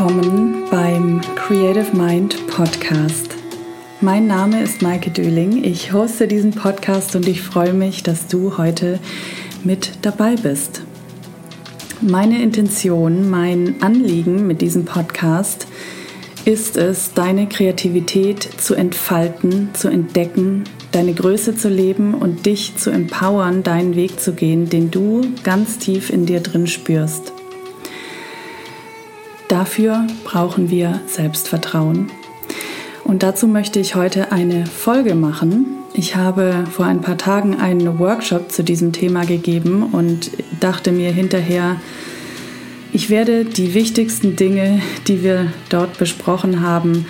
Willkommen beim Creative Mind Podcast. Mein Name ist Maike Döling. Ich hoste diesen Podcast und ich freue mich, dass du heute mit dabei bist. Meine Intention, mein Anliegen mit diesem Podcast ist es, deine Kreativität zu entfalten, zu entdecken, deine Größe zu leben und dich zu empowern, deinen Weg zu gehen, den du ganz tief in dir drin spürst. Dafür brauchen wir Selbstvertrauen. Und dazu möchte ich heute eine Folge machen. Ich habe vor ein paar Tagen einen Workshop zu diesem Thema gegeben und dachte mir hinterher, ich werde die wichtigsten Dinge, die wir dort besprochen haben,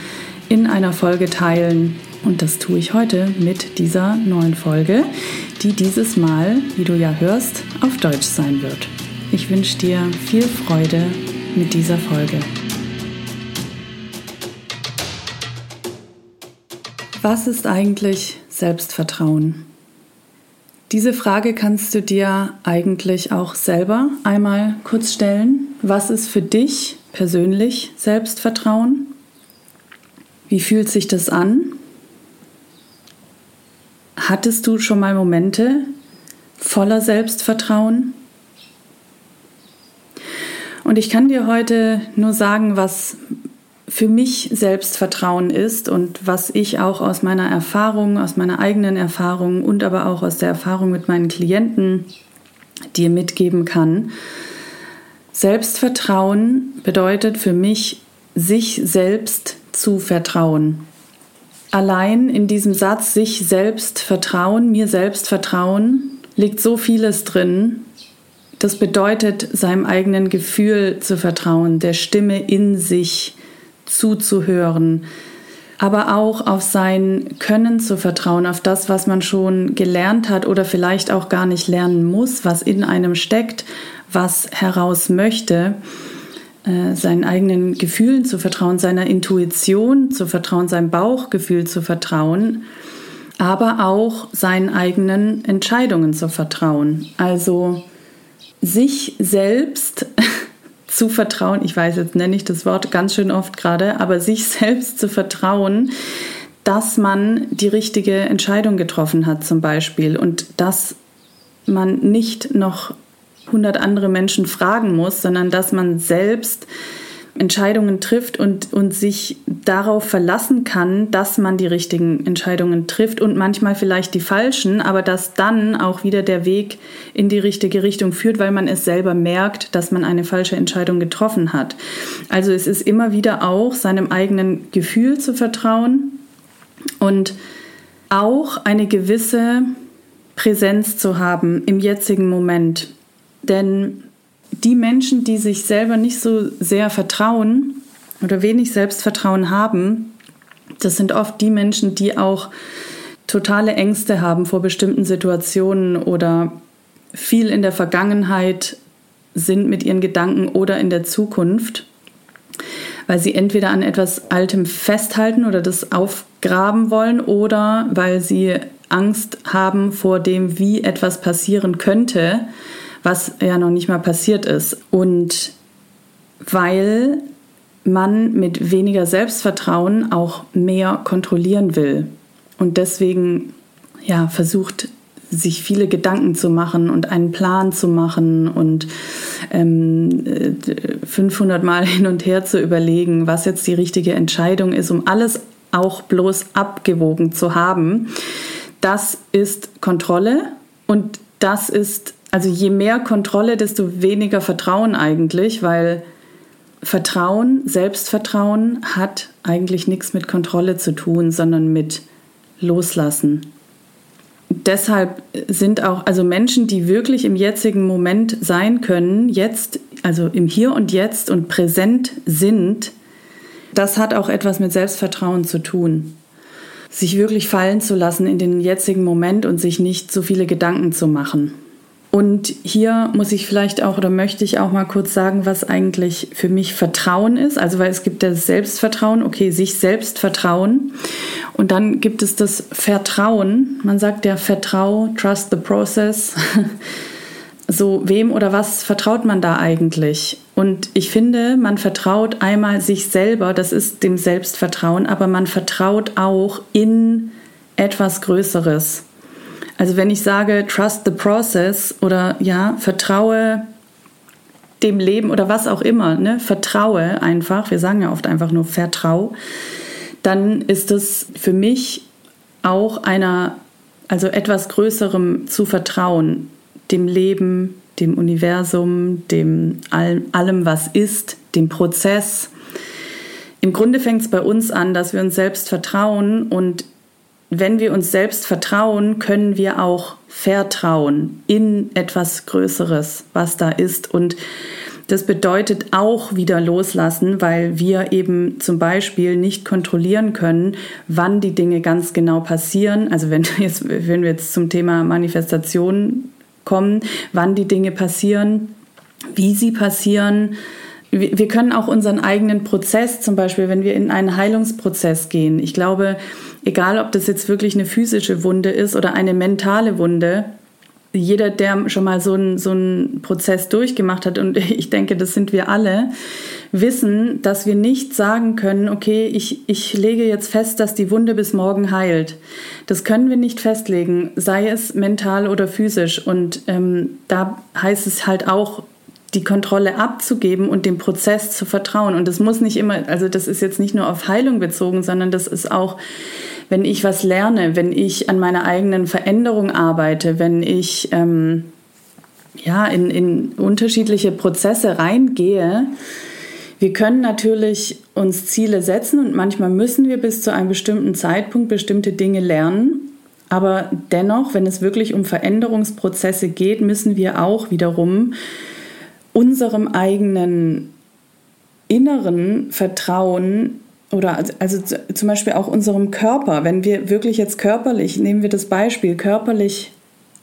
in einer Folge teilen. Und das tue ich heute mit dieser neuen Folge, die dieses Mal, wie du ja hörst, auf Deutsch sein wird. Ich wünsche dir viel Freude mit dieser Folge. Was ist eigentlich Selbstvertrauen? Diese Frage kannst du dir eigentlich auch selber einmal kurz stellen. Was ist für dich persönlich Selbstvertrauen? Wie fühlt sich das an? Hattest du schon mal Momente voller Selbstvertrauen? Und ich kann dir heute nur sagen, was für mich Selbstvertrauen ist und was ich auch aus meiner Erfahrung, aus meiner eigenen Erfahrung und aber auch aus der Erfahrung mit meinen Klienten dir mitgeben kann. Selbstvertrauen bedeutet für mich, sich selbst zu vertrauen. Allein in diesem Satz sich selbst vertrauen, mir selbst vertrauen, liegt so vieles drin, das bedeutet, seinem eigenen Gefühl zu vertrauen, der Stimme in sich zuzuhören, aber auch auf sein Können zu vertrauen, auf das, was man schon gelernt hat oder vielleicht auch gar nicht lernen muss, was in einem steckt, was heraus möchte, äh, seinen eigenen Gefühlen zu vertrauen, seiner Intuition zu vertrauen, seinem Bauchgefühl zu vertrauen, aber auch seinen eigenen Entscheidungen zu vertrauen. Also sich selbst zu vertrauen, ich weiß jetzt nenne ich das Wort ganz schön oft gerade, aber sich selbst zu vertrauen, dass man die richtige Entscheidung getroffen hat zum Beispiel und dass man nicht noch 100 andere Menschen fragen muss, sondern dass man selbst Entscheidungen trifft und, und sich darauf verlassen kann, dass man die richtigen Entscheidungen trifft und manchmal vielleicht die falschen, aber dass dann auch wieder der Weg in die richtige Richtung führt, weil man es selber merkt, dass man eine falsche Entscheidung getroffen hat. Also es ist immer wieder auch seinem eigenen Gefühl zu vertrauen und auch eine gewisse Präsenz zu haben im jetzigen Moment. Denn die Menschen, die sich selber nicht so sehr vertrauen oder wenig Selbstvertrauen haben, das sind oft die Menschen, die auch totale Ängste haben vor bestimmten Situationen oder viel in der Vergangenheit sind mit ihren Gedanken oder in der Zukunft, weil sie entweder an etwas Altem festhalten oder das aufgraben wollen oder weil sie Angst haben vor dem, wie etwas passieren könnte, was ja noch nicht mal passiert ist. Und weil man mit weniger Selbstvertrauen auch mehr kontrollieren will und deswegen ja versucht sich viele Gedanken zu machen und einen Plan zu machen und ähm, 500 Mal hin und her zu überlegen, was jetzt die richtige Entscheidung ist, um alles auch bloß abgewogen zu haben. Das ist Kontrolle und das ist also je mehr Kontrolle, desto weniger Vertrauen eigentlich, weil Vertrauen, Selbstvertrauen hat eigentlich nichts mit Kontrolle zu tun, sondern mit Loslassen. Deshalb sind auch also Menschen, die wirklich im jetzigen Moment sein können, jetzt, also im Hier und Jetzt und präsent sind, das hat auch etwas mit Selbstvertrauen zu tun. Sich wirklich fallen zu lassen in den jetzigen Moment und sich nicht so viele Gedanken zu machen. Und hier muss ich vielleicht auch oder möchte ich auch mal kurz sagen, was eigentlich für mich Vertrauen ist. Also weil es gibt das Selbstvertrauen, okay, sich selbst vertrauen. Und dann gibt es das Vertrauen. Man sagt ja Vertrau, trust the process. so, wem oder was vertraut man da eigentlich? Und ich finde, man vertraut einmal sich selber, das ist dem Selbstvertrauen, aber man vertraut auch in etwas Größeres. Also wenn ich sage, trust the process oder ja, vertraue dem Leben oder was auch immer, ne, vertraue einfach, wir sagen ja oft einfach nur vertrau, dann ist es für mich auch einer, also etwas Größerem zu vertrauen, dem Leben, dem Universum, dem all, allem, was ist, dem Prozess. Im Grunde fängt es bei uns an, dass wir uns selbst vertrauen und wenn wir uns selbst vertrauen, können wir auch vertrauen in etwas Größeres, was da ist. Und das bedeutet auch wieder loslassen, weil wir eben zum Beispiel nicht kontrollieren können, wann die Dinge ganz genau passieren. Also wenn, jetzt, wenn wir jetzt zum Thema Manifestation kommen, wann die Dinge passieren, wie sie passieren. Wir können auch unseren eigenen Prozess, zum Beispiel, wenn wir in einen Heilungsprozess gehen. Ich glaube, egal ob das jetzt wirklich eine physische Wunde ist oder eine mentale Wunde, jeder, der schon mal so einen, so einen Prozess durchgemacht hat, und ich denke, das sind wir alle, wissen, dass wir nicht sagen können, okay, ich, ich lege jetzt fest, dass die Wunde bis morgen heilt. Das können wir nicht festlegen, sei es mental oder physisch. Und ähm, da heißt es halt auch, die Kontrolle abzugeben und dem Prozess zu vertrauen. Und das muss nicht immer, also das ist jetzt nicht nur auf Heilung bezogen, sondern das ist auch wenn ich was lerne, wenn ich an meiner eigenen Veränderung arbeite, wenn ich ähm, ja, in, in unterschiedliche Prozesse reingehe, wir können natürlich uns Ziele setzen und manchmal müssen wir bis zu einem bestimmten Zeitpunkt bestimmte Dinge lernen. Aber dennoch, wenn es wirklich um Veränderungsprozesse geht, müssen wir auch wiederum unserem eigenen inneren Vertrauen oder also, also zum Beispiel auch unserem Körper, wenn wir wirklich jetzt körperlich, nehmen wir das Beispiel, körperlich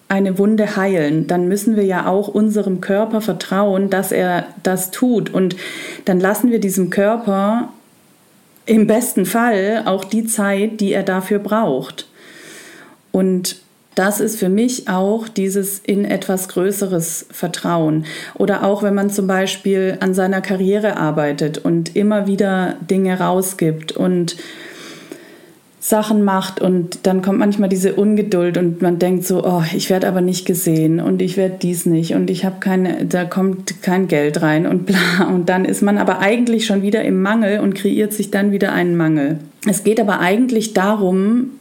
eine Wunde heilen, dann müssen wir ja auch unserem Körper vertrauen, dass er das tut. Und dann lassen wir diesem Körper im besten Fall auch die Zeit, die er dafür braucht. Und das ist für mich auch dieses in etwas Größeres Vertrauen. Oder auch wenn man zum Beispiel an seiner Karriere arbeitet und immer wieder Dinge rausgibt und Sachen macht und dann kommt manchmal diese Ungeduld und man denkt so, oh, ich werde aber nicht gesehen und ich werde dies nicht und ich habe keine, da kommt kein Geld rein und bla und dann ist man aber eigentlich schon wieder im Mangel und kreiert sich dann wieder einen Mangel. Es geht aber eigentlich darum,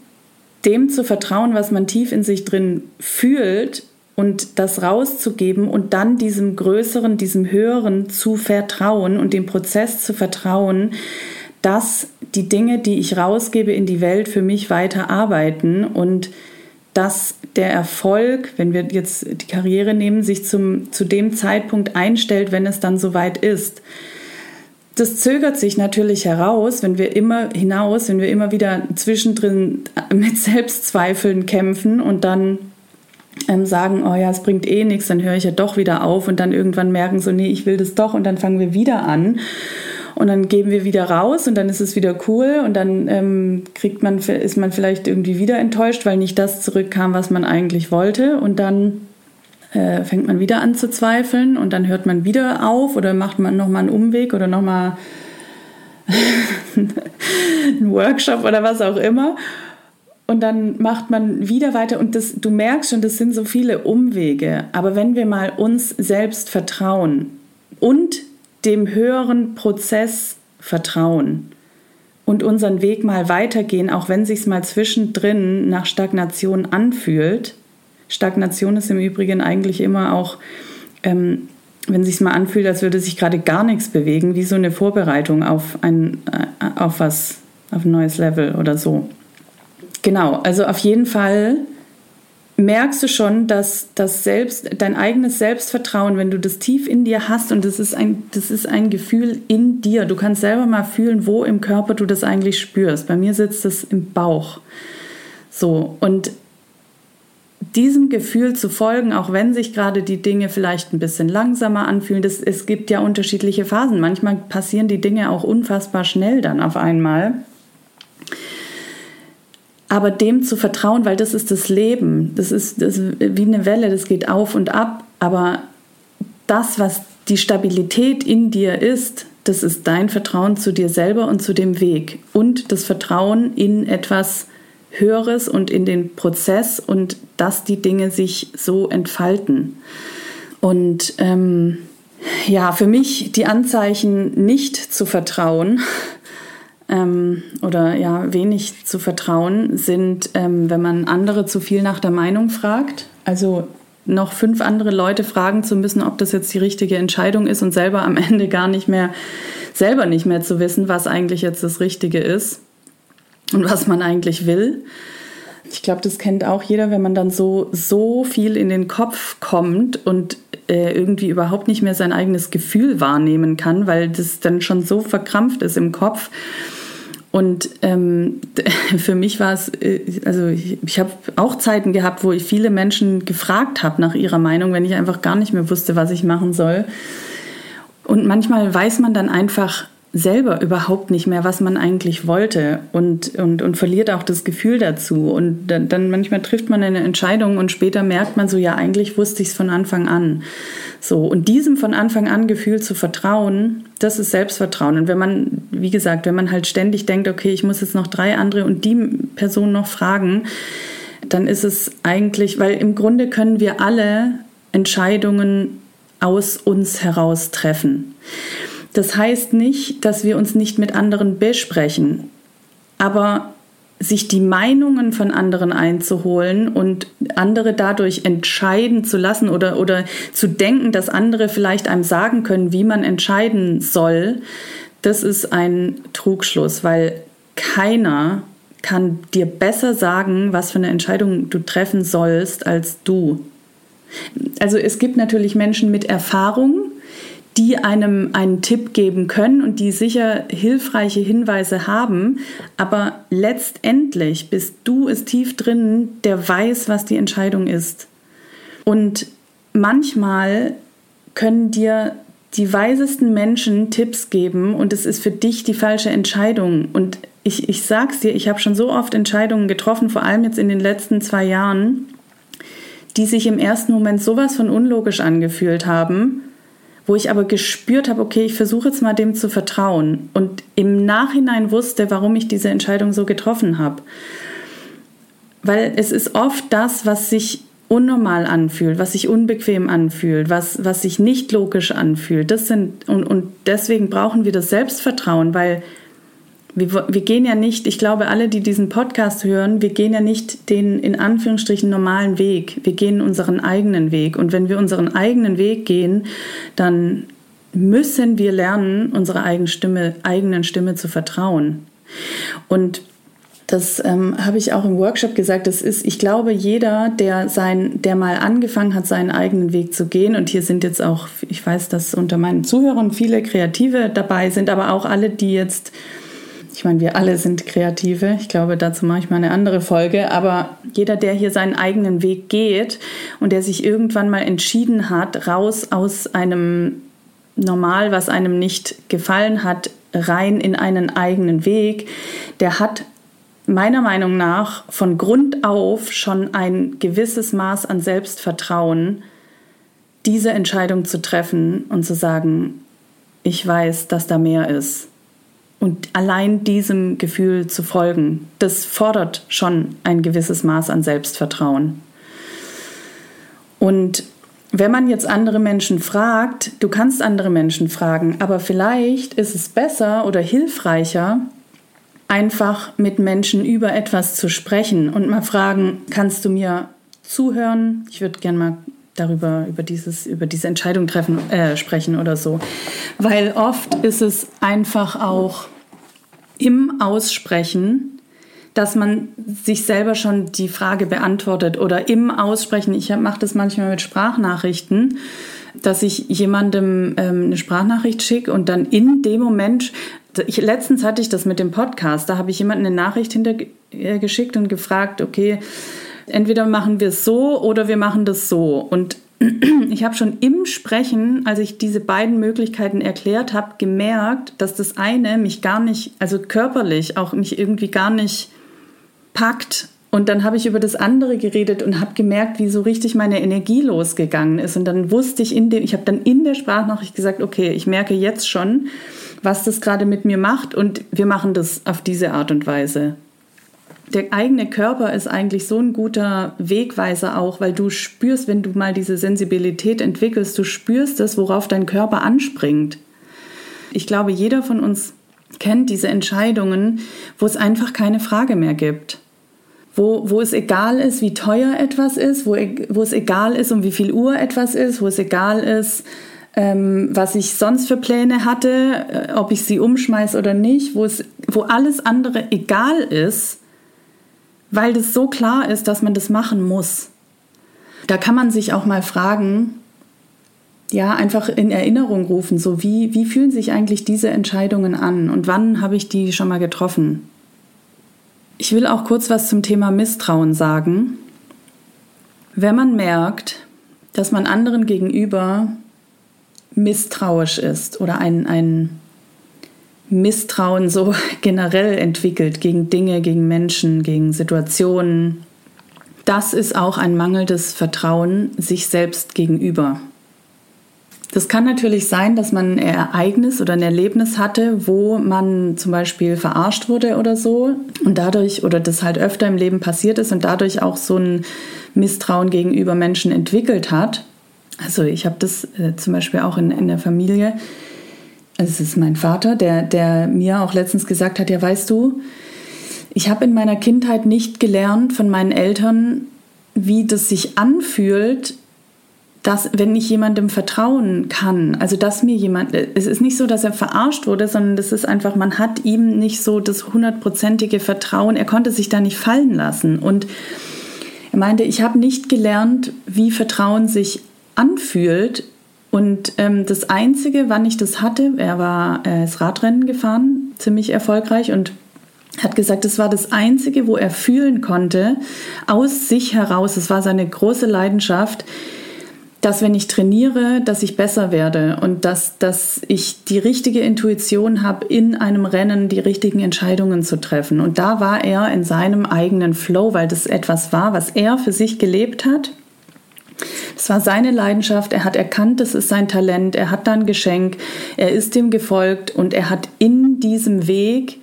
dem zu vertrauen, was man tief in sich drin fühlt und das rauszugeben und dann diesem Größeren, diesem Höheren zu vertrauen und dem Prozess zu vertrauen, dass die Dinge, die ich rausgebe in die Welt, für mich weiter arbeiten und dass der Erfolg, wenn wir jetzt die Karriere nehmen, sich zum, zu dem Zeitpunkt einstellt, wenn es dann soweit ist. Das zögert sich natürlich heraus, wenn wir immer hinaus, wenn wir immer wieder zwischendrin mit Selbstzweifeln kämpfen und dann ähm, sagen, oh ja, es bringt eh nichts, dann höre ich ja doch wieder auf und dann irgendwann merken so, nee, ich will das doch und dann fangen wir wieder an. Und dann gehen wir wieder raus und dann ist es wieder cool und dann ähm, kriegt man, ist man vielleicht irgendwie wieder enttäuscht, weil nicht das zurückkam, was man eigentlich wollte und dann äh, fängt man wieder an zu zweifeln und dann hört man wieder auf oder macht man nochmal einen Umweg oder nochmal einen Workshop oder was auch immer. Und dann macht man wieder weiter und das, du merkst schon, das sind so viele Umwege. Aber wenn wir mal uns selbst vertrauen und dem höheren Prozess vertrauen und unseren Weg mal weitergehen, auch wenn sich mal zwischendrin nach Stagnation anfühlt, Stagnation ist im Übrigen eigentlich immer auch, ähm, wenn sich mal anfühlt, als würde sich gerade gar nichts bewegen, wie so eine Vorbereitung auf ein, äh, auf was, auf ein neues Level oder so. Genau, also auf jeden Fall merkst du schon, dass das Selbst, dein eigenes Selbstvertrauen, wenn du das tief in dir hast und das ist ein, das ist ein Gefühl in dir. Du kannst selber mal fühlen, wo im Körper du das eigentlich spürst. Bei mir sitzt es im Bauch. So, und diesem Gefühl zu folgen, auch wenn sich gerade die Dinge vielleicht ein bisschen langsamer anfühlen. Das, es gibt ja unterschiedliche Phasen. Manchmal passieren die Dinge auch unfassbar schnell dann auf einmal. Aber dem zu vertrauen, weil das ist das Leben, das ist, das ist wie eine Welle, das geht auf und ab Aber das, was die Stabilität in dir ist, das ist dein Vertrauen zu dir selber und zu dem Weg und das Vertrauen in etwas Höheres und in den Prozess und dass die Dinge sich so entfalten. Und ähm, ja, für mich die Anzeichen nicht zu vertrauen ähm, oder ja, wenig zu vertrauen sind, ähm, wenn man andere zu viel nach der Meinung fragt. Also noch fünf andere Leute fragen zu müssen, ob das jetzt die richtige Entscheidung ist und selber am Ende gar nicht mehr, selber nicht mehr zu wissen, was eigentlich jetzt das Richtige ist und was man eigentlich will. Ich glaube, das kennt auch jeder, wenn man dann so, so viel in den Kopf kommt und äh, irgendwie überhaupt nicht mehr sein eigenes Gefühl wahrnehmen kann, weil das dann schon so verkrampft ist im Kopf. Und ähm, für mich war es, äh, also ich, ich habe auch Zeiten gehabt, wo ich viele Menschen gefragt habe nach ihrer Meinung, wenn ich einfach gar nicht mehr wusste, was ich machen soll. Und manchmal weiß man dann einfach selber überhaupt nicht mehr, was man eigentlich wollte und, und, und verliert auch das Gefühl dazu. Und dann, dann manchmal trifft man eine Entscheidung und später merkt man so, ja, eigentlich wusste ich es von Anfang an. So, und diesem von Anfang an Gefühl zu vertrauen, das ist Selbstvertrauen. Und wenn man, wie gesagt, wenn man halt ständig denkt, okay, ich muss jetzt noch drei andere und die Person noch fragen, dann ist es eigentlich, weil im Grunde können wir alle Entscheidungen aus uns heraus treffen. Das heißt nicht, dass wir uns nicht mit anderen besprechen, aber sich die Meinungen von anderen einzuholen und andere dadurch entscheiden zu lassen oder, oder zu denken, dass andere vielleicht einem sagen können, wie man entscheiden soll, das ist ein Trugschluss, weil keiner kann dir besser sagen, was für eine Entscheidung du treffen sollst, als du. Also es gibt natürlich Menschen mit Erfahrung, die einem einen Tipp geben können und die sicher hilfreiche Hinweise haben. Aber letztendlich bist du es tief drin, der weiß, was die Entscheidung ist. Und manchmal können dir die weisesten Menschen Tipps geben und es ist für dich die falsche Entscheidung. Und ich, ich sag's dir, ich habe schon so oft Entscheidungen getroffen, vor allem jetzt in den letzten zwei Jahren, die sich im ersten Moment sowas von unlogisch angefühlt haben wo ich aber gespürt habe, okay, ich versuche jetzt mal dem zu vertrauen und im Nachhinein wusste, warum ich diese Entscheidung so getroffen habe. Weil es ist oft das, was sich unnormal anfühlt, was sich unbequem anfühlt, was, was sich nicht logisch anfühlt. Das sind, und, und deswegen brauchen wir das Selbstvertrauen, weil wir, wir gehen ja nicht, ich glaube, alle, die diesen Podcast hören, wir gehen ja nicht den in Anführungsstrichen normalen Weg. Wir gehen unseren eigenen Weg. Und wenn wir unseren eigenen Weg gehen, dann müssen wir lernen, unserer eigenen Stimme, eigenen Stimme zu vertrauen. Und das ähm, habe ich auch im Workshop gesagt. Das ist, ich glaube, jeder, der sein, der mal angefangen hat, seinen eigenen Weg zu gehen, und hier sind jetzt auch, ich weiß, dass unter meinen Zuhörern viele Kreative dabei sind, aber auch alle, die jetzt ich meine, wir alle sind Kreative. Ich glaube, dazu mache ich mal eine andere Folge. Aber jeder, der hier seinen eigenen Weg geht und der sich irgendwann mal entschieden hat, raus aus einem Normal, was einem nicht gefallen hat, rein in einen eigenen Weg, der hat meiner Meinung nach von Grund auf schon ein gewisses Maß an Selbstvertrauen, diese Entscheidung zu treffen und zu sagen, ich weiß, dass da mehr ist. Und allein diesem Gefühl zu folgen, das fordert schon ein gewisses Maß an Selbstvertrauen. Und wenn man jetzt andere Menschen fragt, du kannst andere Menschen fragen, aber vielleicht ist es besser oder hilfreicher, einfach mit Menschen über etwas zu sprechen und mal fragen, kannst du mir zuhören? Ich würde gerne mal darüber, über, dieses, über diese Entscheidung treffen, äh, sprechen oder so. Weil oft ist es einfach auch im Aussprechen, dass man sich selber schon die Frage beantwortet oder im Aussprechen. Ich mache das manchmal mit Sprachnachrichten, dass ich jemandem ähm, eine Sprachnachricht schicke und dann in dem Moment, ich, letztens hatte ich das mit dem Podcast, da habe ich jemanden eine Nachricht hintergeschickt und gefragt, okay, entweder machen wir es so oder wir machen das so. Und ich habe schon im Sprechen, als ich diese beiden Möglichkeiten erklärt habe, gemerkt, dass das eine mich gar nicht, also körperlich auch mich irgendwie gar nicht packt Und dann habe ich über das andere geredet und habe gemerkt, wie so richtig meine Energie losgegangen ist. Und dann wusste ich in dem, ich habe dann in der Sprachnachricht gesagt, okay, ich merke jetzt schon, was das gerade mit mir macht und wir machen das auf diese Art und Weise. Der eigene Körper ist eigentlich so ein guter Wegweiser auch, weil du spürst, wenn du mal diese Sensibilität entwickelst, du spürst es, worauf dein Körper anspringt. Ich glaube, jeder von uns kennt diese Entscheidungen, wo es einfach keine Frage mehr gibt wo, wo es egal ist, wie teuer etwas ist, wo, e, wo es egal ist, um wie viel Uhr etwas ist, wo es egal ist, ähm, was ich sonst für Pläne hatte, äh, ob ich sie umschmeiß oder nicht, wo, es, wo alles andere egal ist, weil das so klar ist, dass man das machen muss. Da kann man sich auch mal fragen, ja, einfach in Erinnerung rufen, so wie, wie fühlen sich eigentlich diese Entscheidungen an und wann habe ich die schon mal getroffen? Ich will auch kurz was zum Thema Misstrauen sagen. Wenn man merkt, dass man anderen gegenüber misstrauisch ist oder ein, ein Misstrauen so generell entwickelt gegen Dinge, gegen Menschen, gegen Situationen, das ist auch ein mangelndes Vertrauen sich selbst gegenüber. Das kann natürlich sein, dass man ein Ereignis oder ein Erlebnis hatte, wo man zum Beispiel verarscht wurde oder so und dadurch oder das halt öfter im Leben passiert ist und dadurch auch so ein Misstrauen gegenüber Menschen entwickelt hat. Also ich habe das äh, zum Beispiel auch in, in der Familie. Es ist mein Vater, der, der mir auch letztens gesagt hat, ja weißt du, ich habe in meiner Kindheit nicht gelernt von meinen Eltern, wie das sich anfühlt, dass, wenn ich jemandem vertrauen kann, also dass mir jemand, es ist nicht so, dass er verarscht wurde, sondern das ist einfach, man hat ihm nicht so das hundertprozentige Vertrauen, er konnte sich da nicht fallen lassen. Und er meinte, ich habe nicht gelernt, wie Vertrauen sich anfühlt. Und ähm, das Einzige, wann ich das hatte, er war äh, das Radrennen gefahren, ziemlich erfolgreich und hat gesagt, es war das Einzige, wo er fühlen konnte, aus sich heraus, es war seine große Leidenschaft, dass wenn ich trainiere, dass ich besser werde und dass, dass ich die richtige Intuition habe, in einem Rennen die richtigen Entscheidungen zu treffen. Und da war er in seinem eigenen Flow, weil das etwas war, was er für sich gelebt hat. Das war seine Leidenschaft, er hat erkannt, das ist sein Talent, er hat dann Geschenk, er ist dem gefolgt und er hat in diesem Weg,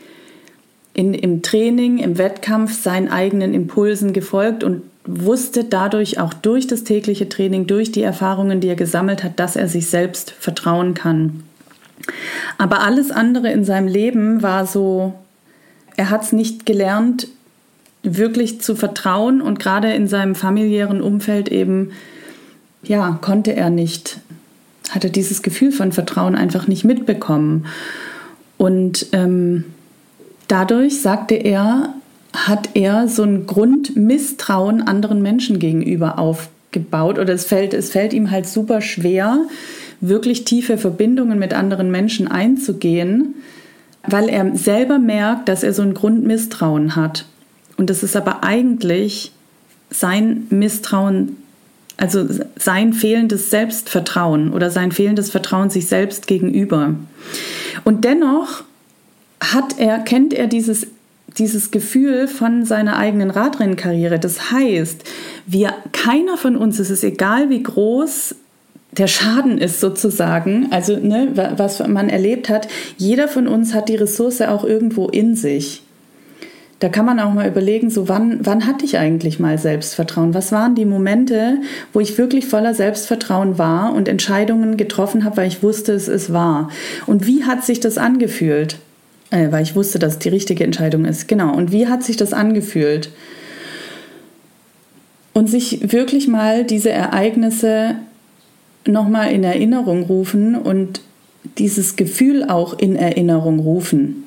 in, im Training, im Wettkampf seinen eigenen Impulsen gefolgt und wusste dadurch auch durch das tägliche Training, durch die Erfahrungen, die er gesammelt hat, dass er sich selbst vertrauen kann. Aber alles andere in seinem Leben war so, er hat es nicht gelernt, wirklich zu vertrauen und gerade in seinem familiären Umfeld eben, ja, konnte er nicht, hatte dieses Gefühl von Vertrauen einfach nicht mitbekommen. Und ähm, dadurch sagte er, hat er so ein Grundmisstrauen anderen Menschen gegenüber aufgebaut oder es fällt, es fällt ihm halt super schwer, wirklich tiefe Verbindungen mit anderen Menschen einzugehen, weil er selber merkt, dass er so ein Grundmisstrauen hat. Und das ist aber eigentlich sein Misstrauen, also sein fehlendes Selbstvertrauen oder sein fehlendes Vertrauen sich selbst gegenüber. Und dennoch hat er, kennt er dieses dieses Gefühl von seiner eigenen Radrennkarriere. Das heißt, wir, keiner von uns, es ist egal, wie groß der Schaden ist sozusagen, also ne, was man erlebt hat, jeder von uns hat die Ressource auch irgendwo in sich. Da kann man auch mal überlegen, so wann, wann hatte ich eigentlich mal Selbstvertrauen? Was waren die Momente, wo ich wirklich voller Selbstvertrauen war und Entscheidungen getroffen habe, weil ich wusste, es ist wahr? Und wie hat sich das angefühlt? äh, weil ich wusste, dass es die richtige Entscheidung ist. Genau. Und wie hat sich das angefühlt? Und sich wirklich mal diese Ereignisse nochmal in Erinnerung rufen und dieses Gefühl auch in Erinnerung rufen.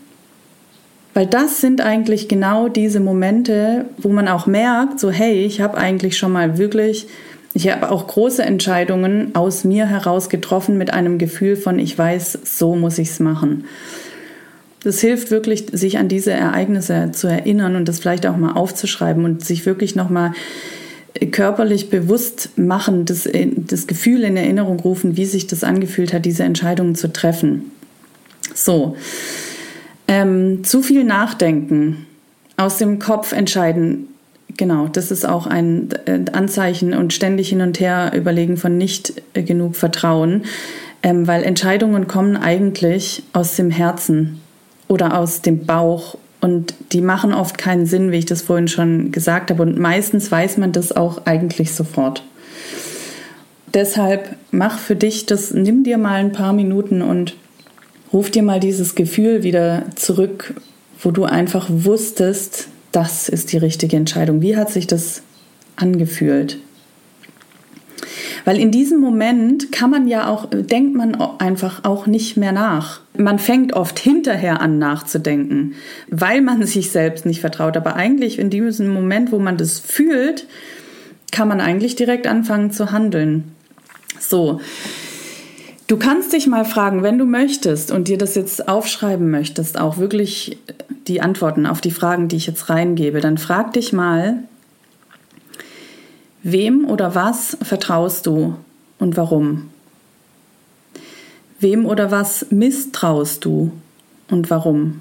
Weil das sind eigentlich genau diese Momente, wo man auch merkt, so hey, ich habe eigentlich schon mal wirklich, ich habe auch große Entscheidungen aus mir heraus getroffen mit einem Gefühl von, ich weiß, so muss ich es machen. Das hilft wirklich, sich an diese Ereignisse zu erinnern und das vielleicht auch mal aufzuschreiben und sich wirklich nochmal körperlich bewusst machen, das, das Gefühl in Erinnerung rufen, wie sich das angefühlt hat, diese Entscheidungen zu treffen. So, ähm, zu viel nachdenken, aus dem Kopf entscheiden, genau, das ist auch ein äh, Anzeichen und ständig hin und her überlegen von nicht genug Vertrauen, ähm, weil Entscheidungen kommen eigentlich aus dem Herzen oder aus dem Bauch und die machen oft keinen Sinn, wie ich das vorhin schon gesagt habe. Und meistens weiß man das auch eigentlich sofort. Deshalb mach für dich das, nimm dir mal ein paar Minuten und ruf dir mal dieses Gefühl wieder zurück, wo du einfach wusstest, das ist die richtige Entscheidung. Wie hat sich das angefühlt? Weil in diesem Moment kann man ja auch, denkt man einfach auch nicht mehr nach. Man fängt oft hinterher an nachzudenken, weil man sich selbst nicht vertraut. Aber eigentlich in diesem Moment, wo man das fühlt, kann man eigentlich direkt anfangen zu handeln. So. Du kannst dich mal fragen, wenn du möchtest und dir das jetzt aufschreiben möchtest, auch wirklich die Antworten auf die Fragen, die ich jetzt reingebe, dann frag dich mal, Wem oder was vertraust du und warum? Wem oder was misstraust du und warum?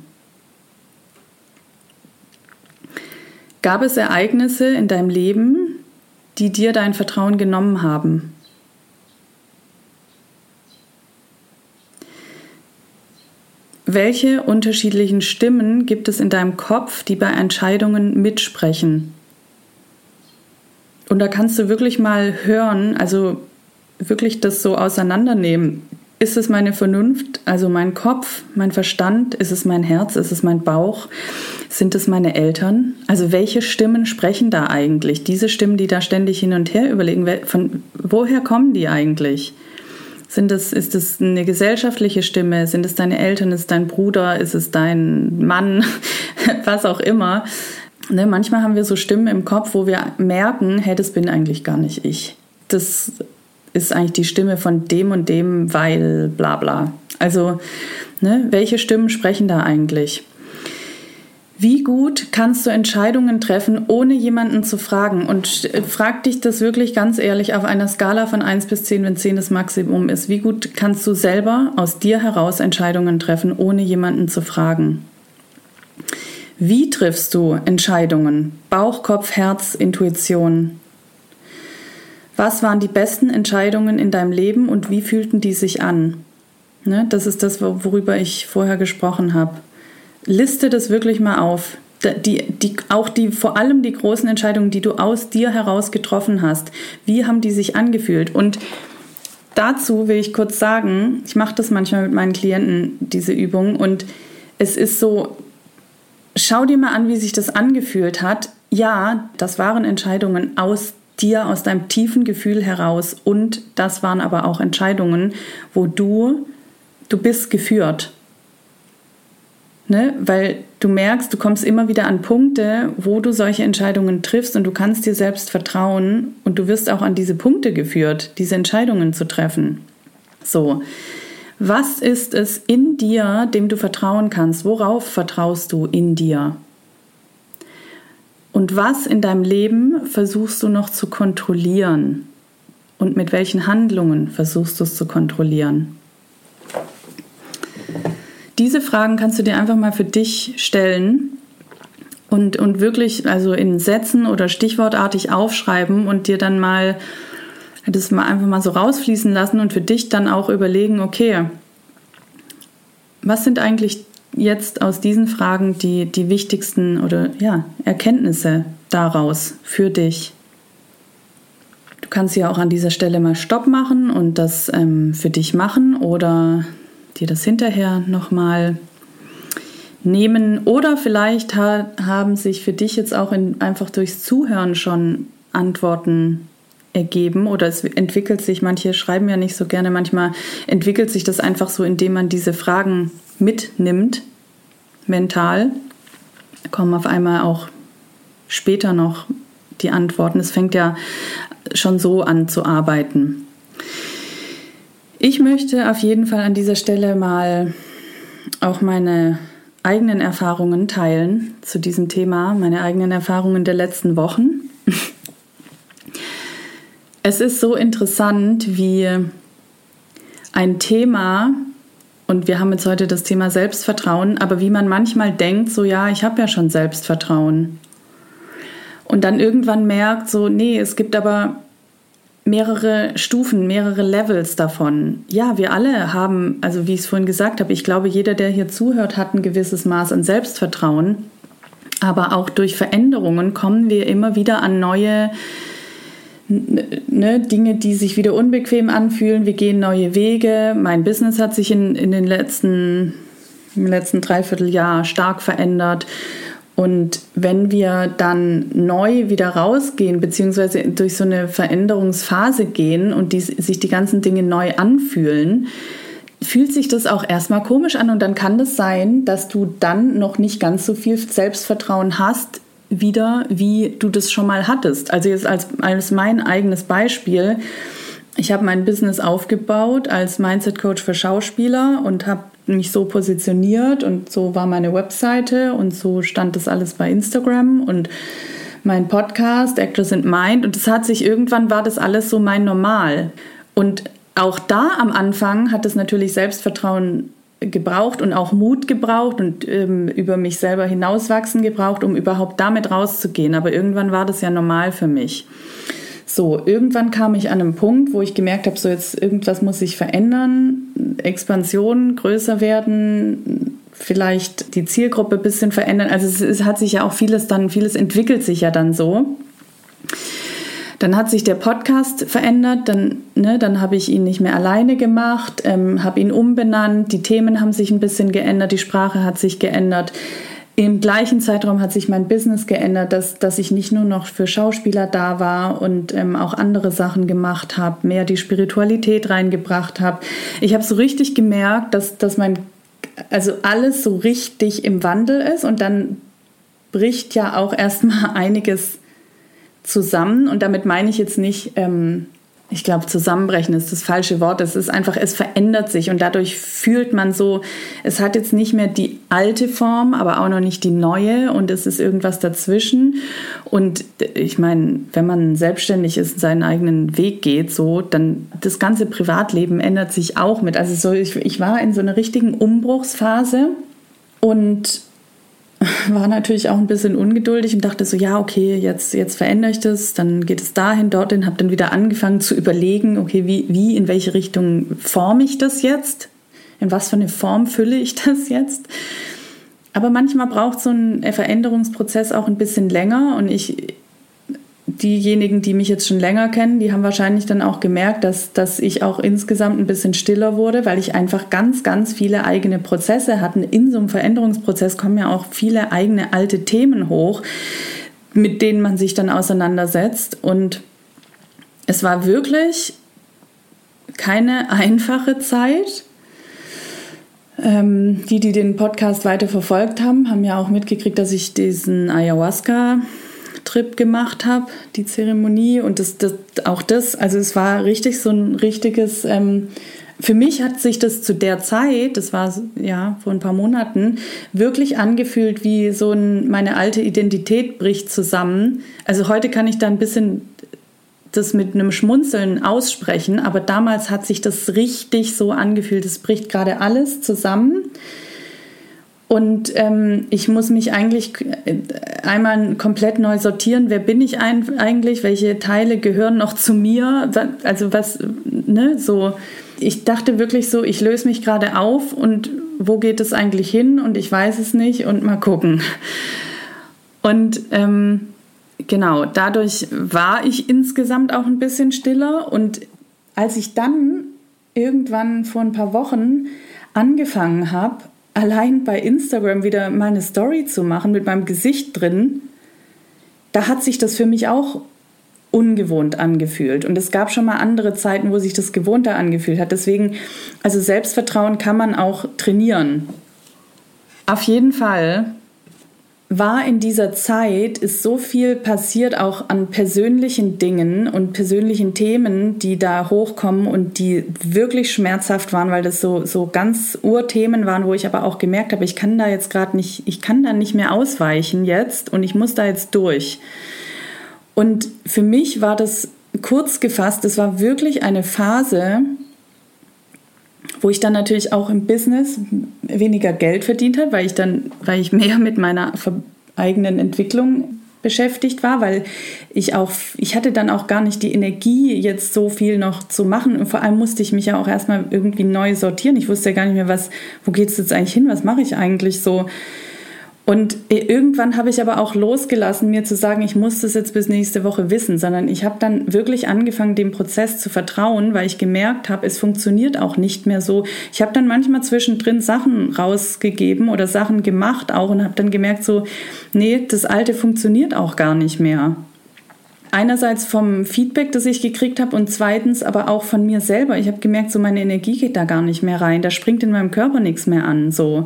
Gab es Ereignisse in deinem Leben, die dir dein Vertrauen genommen haben? Welche unterschiedlichen Stimmen gibt es in deinem Kopf, die bei Entscheidungen mitsprechen? Und da kannst du wirklich mal hören, also wirklich das so auseinandernehmen. Ist es meine Vernunft, also mein Kopf, mein Verstand? Ist es mein Herz? Ist es mein Bauch? Sind es meine Eltern? Also welche Stimmen sprechen da eigentlich? Diese Stimmen, die da ständig hin und her überlegen, von woher kommen die eigentlich? Sind es, ist es eine gesellschaftliche Stimme? Sind es deine Eltern? Ist es dein Bruder? Ist es dein Mann? Was auch immer. Ne, manchmal haben wir so Stimmen im Kopf, wo wir merken, hey, das bin eigentlich gar nicht ich. Das ist eigentlich die Stimme von dem und dem, weil bla bla. Also, ne, welche Stimmen sprechen da eigentlich? Wie gut kannst du Entscheidungen treffen, ohne jemanden zu fragen? Und frag dich das wirklich ganz ehrlich auf einer Skala von 1 bis 10, wenn 10 das Maximum ist. Wie gut kannst du selber aus dir heraus Entscheidungen treffen, ohne jemanden zu fragen? Wie triffst du Entscheidungen? Bauch, Kopf, Herz, Intuition. Was waren die besten Entscheidungen in deinem Leben und wie fühlten die sich an? Ne, das ist das, worüber ich vorher gesprochen habe. Liste das wirklich mal auf. Die, die, auch die, vor allem die großen Entscheidungen, die du aus dir heraus getroffen hast. Wie haben die sich angefühlt? Und dazu will ich kurz sagen, ich mache das manchmal mit meinen Klienten, diese Übung, und es ist so, Schau dir mal an, wie sich das angefühlt hat. Ja, das waren Entscheidungen aus dir, aus deinem tiefen Gefühl heraus. Und das waren aber auch Entscheidungen, wo du, du bist geführt. Ne? Weil du merkst, du kommst immer wieder an Punkte, wo du solche Entscheidungen triffst und du kannst dir selbst vertrauen und du wirst auch an diese Punkte geführt, diese Entscheidungen zu treffen. So. Was ist es in dir, dem du vertrauen kannst? Worauf vertraust du in dir? Und was in deinem Leben versuchst du noch zu kontrollieren? Und mit welchen Handlungen versuchst du es zu kontrollieren? Diese Fragen kannst du dir einfach mal für dich stellen und, und wirklich also in Sätzen oder stichwortartig aufschreiben und dir dann mal das mal einfach mal so rausfließen lassen und für dich dann auch überlegen, okay, was sind eigentlich jetzt aus diesen Fragen die, die wichtigsten oder ja, Erkenntnisse daraus für dich? Du kannst ja auch an dieser Stelle mal Stopp machen und das ähm, für dich machen oder dir das hinterher nochmal nehmen. Oder vielleicht ha haben sich für dich jetzt auch in, einfach durchs Zuhören schon Antworten ergeben oder es entwickelt sich, manche schreiben ja nicht so gerne, manchmal entwickelt sich das einfach so, indem man diese Fragen mitnimmt, mental, kommen auf einmal auch später noch die Antworten. Es fängt ja schon so an zu arbeiten. Ich möchte auf jeden Fall an dieser Stelle mal auch meine eigenen Erfahrungen teilen zu diesem Thema, meine eigenen Erfahrungen der letzten Wochen. Es ist so interessant, wie ein Thema, und wir haben jetzt heute das Thema Selbstvertrauen, aber wie man manchmal denkt, so ja, ich habe ja schon Selbstvertrauen. und dann irgendwann merkt, so, nee, es gibt aber mehrere Stufen, mehrere Levels davon. Ja, wir alle haben, also wie ich es vorhin gesagt habe, ich glaube, jeder, der hier zuhört, hat ein gewisses Maß an Selbstvertrauen. Aber auch durch Veränderungen kommen wir immer wieder an neue ne, Dinge, die sich wieder unbequem anfühlen. Wir gehen neue Wege. Mein Business hat sich in, in den letzten, im letzten Dreivierteljahr stark verändert. Und wenn wir dann neu wieder rausgehen, beziehungsweise durch so eine Veränderungsphase gehen und die, sich die ganzen Dinge neu anfühlen, fühlt sich das auch erstmal komisch an und dann kann das sein, dass du dann noch nicht ganz so viel Selbstvertrauen hast, wieder, wie du das schon mal hattest. Also jetzt als, als mein eigenes Beispiel. Ich habe mein Business aufgebaut als Mindset Coach für Schauspieler und habe mich so positioniert und so war meine Webseite und so stand das alles bei Instagram und mein Podcast Actors in Mind und es hat sich irgendwann war das alles so mein Normal und auch da am Anfang hat es natürlich Selbstvertrauen gebraucht und auch Mut gebraucht und ähm, über mich selber hinauswachsen gebraucht, um überhaupt damit rauszugehen. Aber irgendwann war das ja normal für mich. So, irgendwann kam ich an einen Punkt, wo ich gemerkt habe, so jetzt irgendwas muss sich verändern, Expansion größer werden, vielleicht die Zielgruppe ein bisschen verändern. Also es, es hat sich ja auch vieles dann, vieles entwickelt sich ja dann so. Dann hat sich der Podcast verändert, dann, ne, dann habe ich ihn nicht mehr alleine gemacht, ähm, habe ihn umbenannt, die Themen haben sich ein bisschen geändert, die Sprache hat sich geändert. Im gleichen Zeitraum hat sich mein Business geändert, dass, dass ich nicht nur noch für Schauspieler da war und ähm, auch andere Sachen gemacht habe, mehr die Spiritualität reingebracht habe. Ich habe so richtig gemerkt, dass, dass mein, also alles so richtig im Wandel ist und dann bricht ja auch erstmal einiges zusammen und damit meine ich jetzt nicht ähm, ich glaube, zusammenbrechen ist das falsche Wort. Es ist einfach, es verändert sich und dadurch fühlt man so, es hat jetzt nicht mehr die alte Form, aber auch noch nicht die neue und es ist irgendwas dazwischen. Und ich meine, wenn man selbstständig ist, seinen eigenen Weg geht, so, dann das ganze Privatleben ändert sich auch mit. Also so, ich, ich war in so einer richtigen Umbruchsphase und war natürlich auch ein bisschen ungeduldig und dachte so, ja, okay, jetzt, jetzt verändere ich das, dann geht es dahin, dorthin, habe dann wieder angefangen zu überlegen, okay, wie, wie, in welche Richtung forme ich das jetzt? In was für eine Form fülle ich das jetzt? Aber manchmal braucht so ein Veränderungsprozess auch ein bisschen länger und ich, diejenigen, die mich jetzt schon länger kennen, die haben wahrscheinlich dann auch gemerkt, dass, dass ich auch insgesamt ein bisschen stiller wurde, weil ich einfach ganz, ganz viele eigene Prozesse hatte. In so einem Veränderungsprozess kommen ja auch viele eigene alte Themen hoch, mit denen man sich dann auseinandersetzt. Und es war wirklich keine einfache Zeit. Ähm, die, die den Podcast weiter verfolgt haben, haben ja auch mitgekriegt, dass ich diesen Ayahuasca Trip gemacht habe, die Zeremonie und das, das, auch das, also es war richtig so ein richtiges, ähm, für mich hat sich das zu der Zeit, das war ja vor ein paar Monaten, wirklich angefühlt wie so ein, meine alte Identität bricht zusammen. Also heute kann ich da ein bisschen das mit einem Schmunzeln aussprechen, aber damals hat sich das richtig so angefühlt, es bricht gerade alles zusammen. Und ähm, ich muss mich eigentlich äh, einmal komplett neu sortieren. Wer bin ich eigentlich? Welche Teile gehören noch zu mir? Also was, ne, so. Ich dachte wirklich so, ich löse mich gerade auf und wo geht es eigentlich hin? Und ich weiß es nicht und mal gucken. Und ähm, genau, dadurch war ich insgesamt auch ein bisschen stiller. Und als ich dann irgendwann vor ein paar Wochen angefangen habe, allein bei Instagram wieder meine Story zu machen mit meinem Gesicht drin, da hat sich das für mich auch ungewohnt angefühlt. Und es gab schon mal andere Zeiten, wo sich das gewohnter angefühlt hat. Deswegen, also Selbstvertrauen kann man auch trainieren. Auf jeden Fall war in dieser Zeit, ist so viel passiert auch an persönlichen Dingen und persönlichen Themen, die da hochkommen und die wirklich schmerzhaft waren, weil das so, so ganz Urthemen waren, wo ich aber auch gemerkt habe, ich kann da jetzt gerade nicht, ich kann da nicht mehr ausweichen jetzt und ich muss da jetzt durch. Und für mich war das kurz gefasst, das war wirklich eine Phase, wo ich dann natürlich auch im Business weniger Geld verdient habe, weil ich dann, weil ich mehr mit meiner eigenen Entwicklung beschäftigt war, weil ich auch, ich hatte dann auch gar nicht die Energie, jetzt so viel noch zu machen. Und vor allem musste ich mich ja auch erstmal irgendwie neu sortieren. Ich wusste ja gar nicht mehr, was, wo geht es jetzt eigentlich hin, was mache ich eigentlich so. Und irgendwann habe ich aber auch losgelassen, mir zu sagen, ich muss das jetzt bis nächste Woche wissen, sondern ich habe dann wirklich angefangen, dem Prozess zu vertrauen, weil ich gemerkt habe, es funktioniert auch nicht mehr so. Ich habe dann manchmal zwischendrin Sachen rausgegeben oder Sachen gemacht auch und habe dann gemerkt, so, nee, das alte funktioniert auch gar nicht mehr. Einerseits vom Feedback, das ich gekriegt habe und zweitens aber auch von mir selber. Ich habe gemerkt, so meine Energie geht da gar nicht mehr rein, da springt in meinem Körper nichts mehr an, so.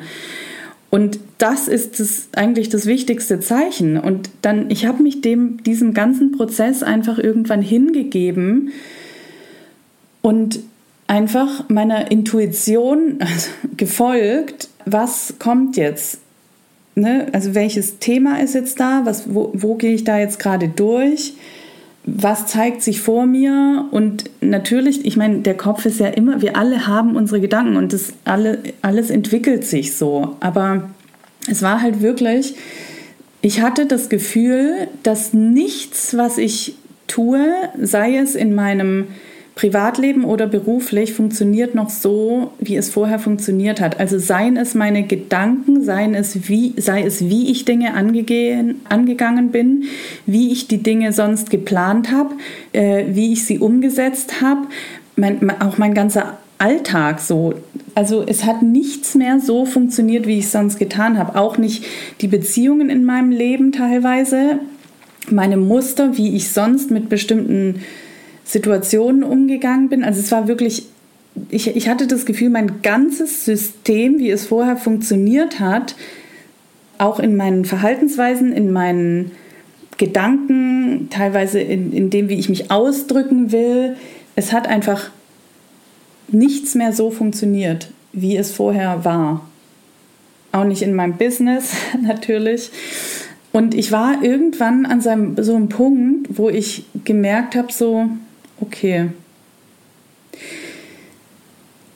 Und das ist das, eigentlich das wichtigste Zeichen. Und dann, ich habe mich dem, diesem ganzen Prozess einfach irgendwann hingegeben und einfach meiner Intuition gefolgt, was kommt jetzt? Ne? Also welches Thema ist jetzt da? Was, wo, wo gehe ich da jetzt gerade durch? Was zeigt sich vor mir? Und natürlich, ich meine, der Kopf ist ja immer, wir alle haben unsere Gedanken und das alle, alles entwickelt sich so, aber es war halt wirklich, ich hatte das Gefühl, dass nichts, was ich tue, sei es in meinem Privatleben oder beruflich funktioniert noch so, wie es vorher funktioniert hat. Also seien es meine Gedanken, seien es wie, sei es wie ich Dinge angegangen bin, wie ich die Dinge sonst geplant habe, äh, wie ich sie umgesetzt habe, auch mein ganzer Alltag so. Also es hat nichts mehr so funktioniert, wie ich es sonst getan habe. Auch nicht die Beziehungen in meinem Leben teilweise, meine Muster, wie ich sonst mit bestimmten Situationen umgegangen bin. Also es war wirklich, ich, ich hatte das Gefühl, mein ganzes System, wie es vorher funktioniert hat, auch in meinen Verhaltensweisen, in meinen Gedanken, teilweise in, in dem, wie ich mich ausdrücken will, es hat einfach nichts mehr so funktioniert, wie es vorher war. Auch nicht in meinem Business natürlich. Und ich war irgendwann an so einem Punkt, wo ich gemerkt habe, so, okay,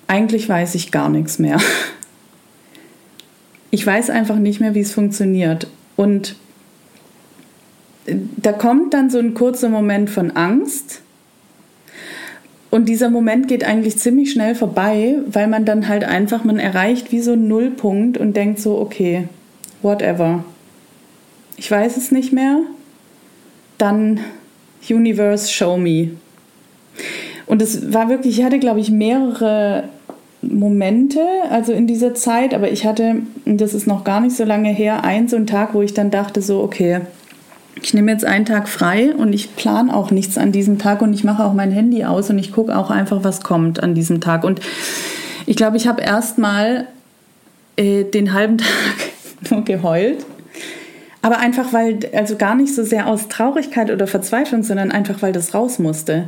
eigentlich weiß ich gar nichts mehr. Ich weiß einfach nicht mehr, wie es funktioniert. Und da kommt dann so ein kurzer Moment von Angst. Und dieser Moment geht eigentlich ziemlich schnell vorbei, weil man dann halt einfach, man erreicht wie so einen Nullpunkt und denkt so, okay, whatever. Ich weiß es nicht mehr. Dann Universe, show me. Und es war wirklich, ich hatte, glaube ich, mehrere Momente, also in dieser Zeit, aber ich hatte, das ist noch gar nicht so lange her, einen so einen Tag, wo ich dann dachte, so, okay, ich nehme jetzt einen Tag frei und ich plane auch nichts an diesem Tag und ich mache auch mein Handy aus und ich gucke auch einfach, was kommt an diesem Tag. Und ich glaube, ich habe erst mal äh, den halben Tag nur geheult. Aber einfach, weil, also gar nicht so sehr aus Traurigkeit oder Verzweiflung, sondern einfach, weil das raus musste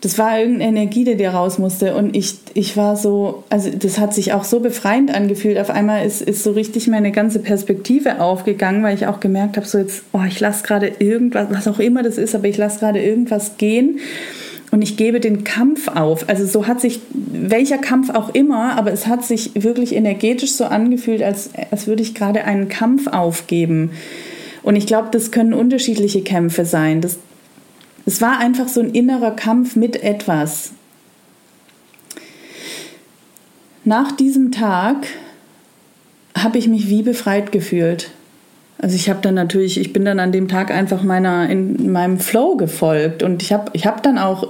das war irgendeine Energie, die dir raus musste. Und ich, ich war so, also das hat sich auch so befreiend angefühlt. Auf einmal ist, ist so richtig meine ganze Perspektive aufgegangen, weil ich auch gemerkt habe, so jetzt, oh, ich lasse gerade irgendwas, was auch immer das ist, aber ich lasse gerade irgendwas gehen und ich gebe den Kampf auf. Also so hat sich, welcher Kampf auch immer, aber es hat sich wirklich energetisch so angefühlt, als, als würde ich gerade einen Kampf aufgeben. Und ich glaube, das können unterschiedliche Kämpfe sein. Das, es war einfach so ein innerer Kampf mit etwas. Nach diesem Tag habe ich mich wie befreit gefühlt. Also ich habe dann natürlich, ich bin dann an dem Tag einfach meiner in meinem Flow gefolgt und ich habe ich hab dann auch,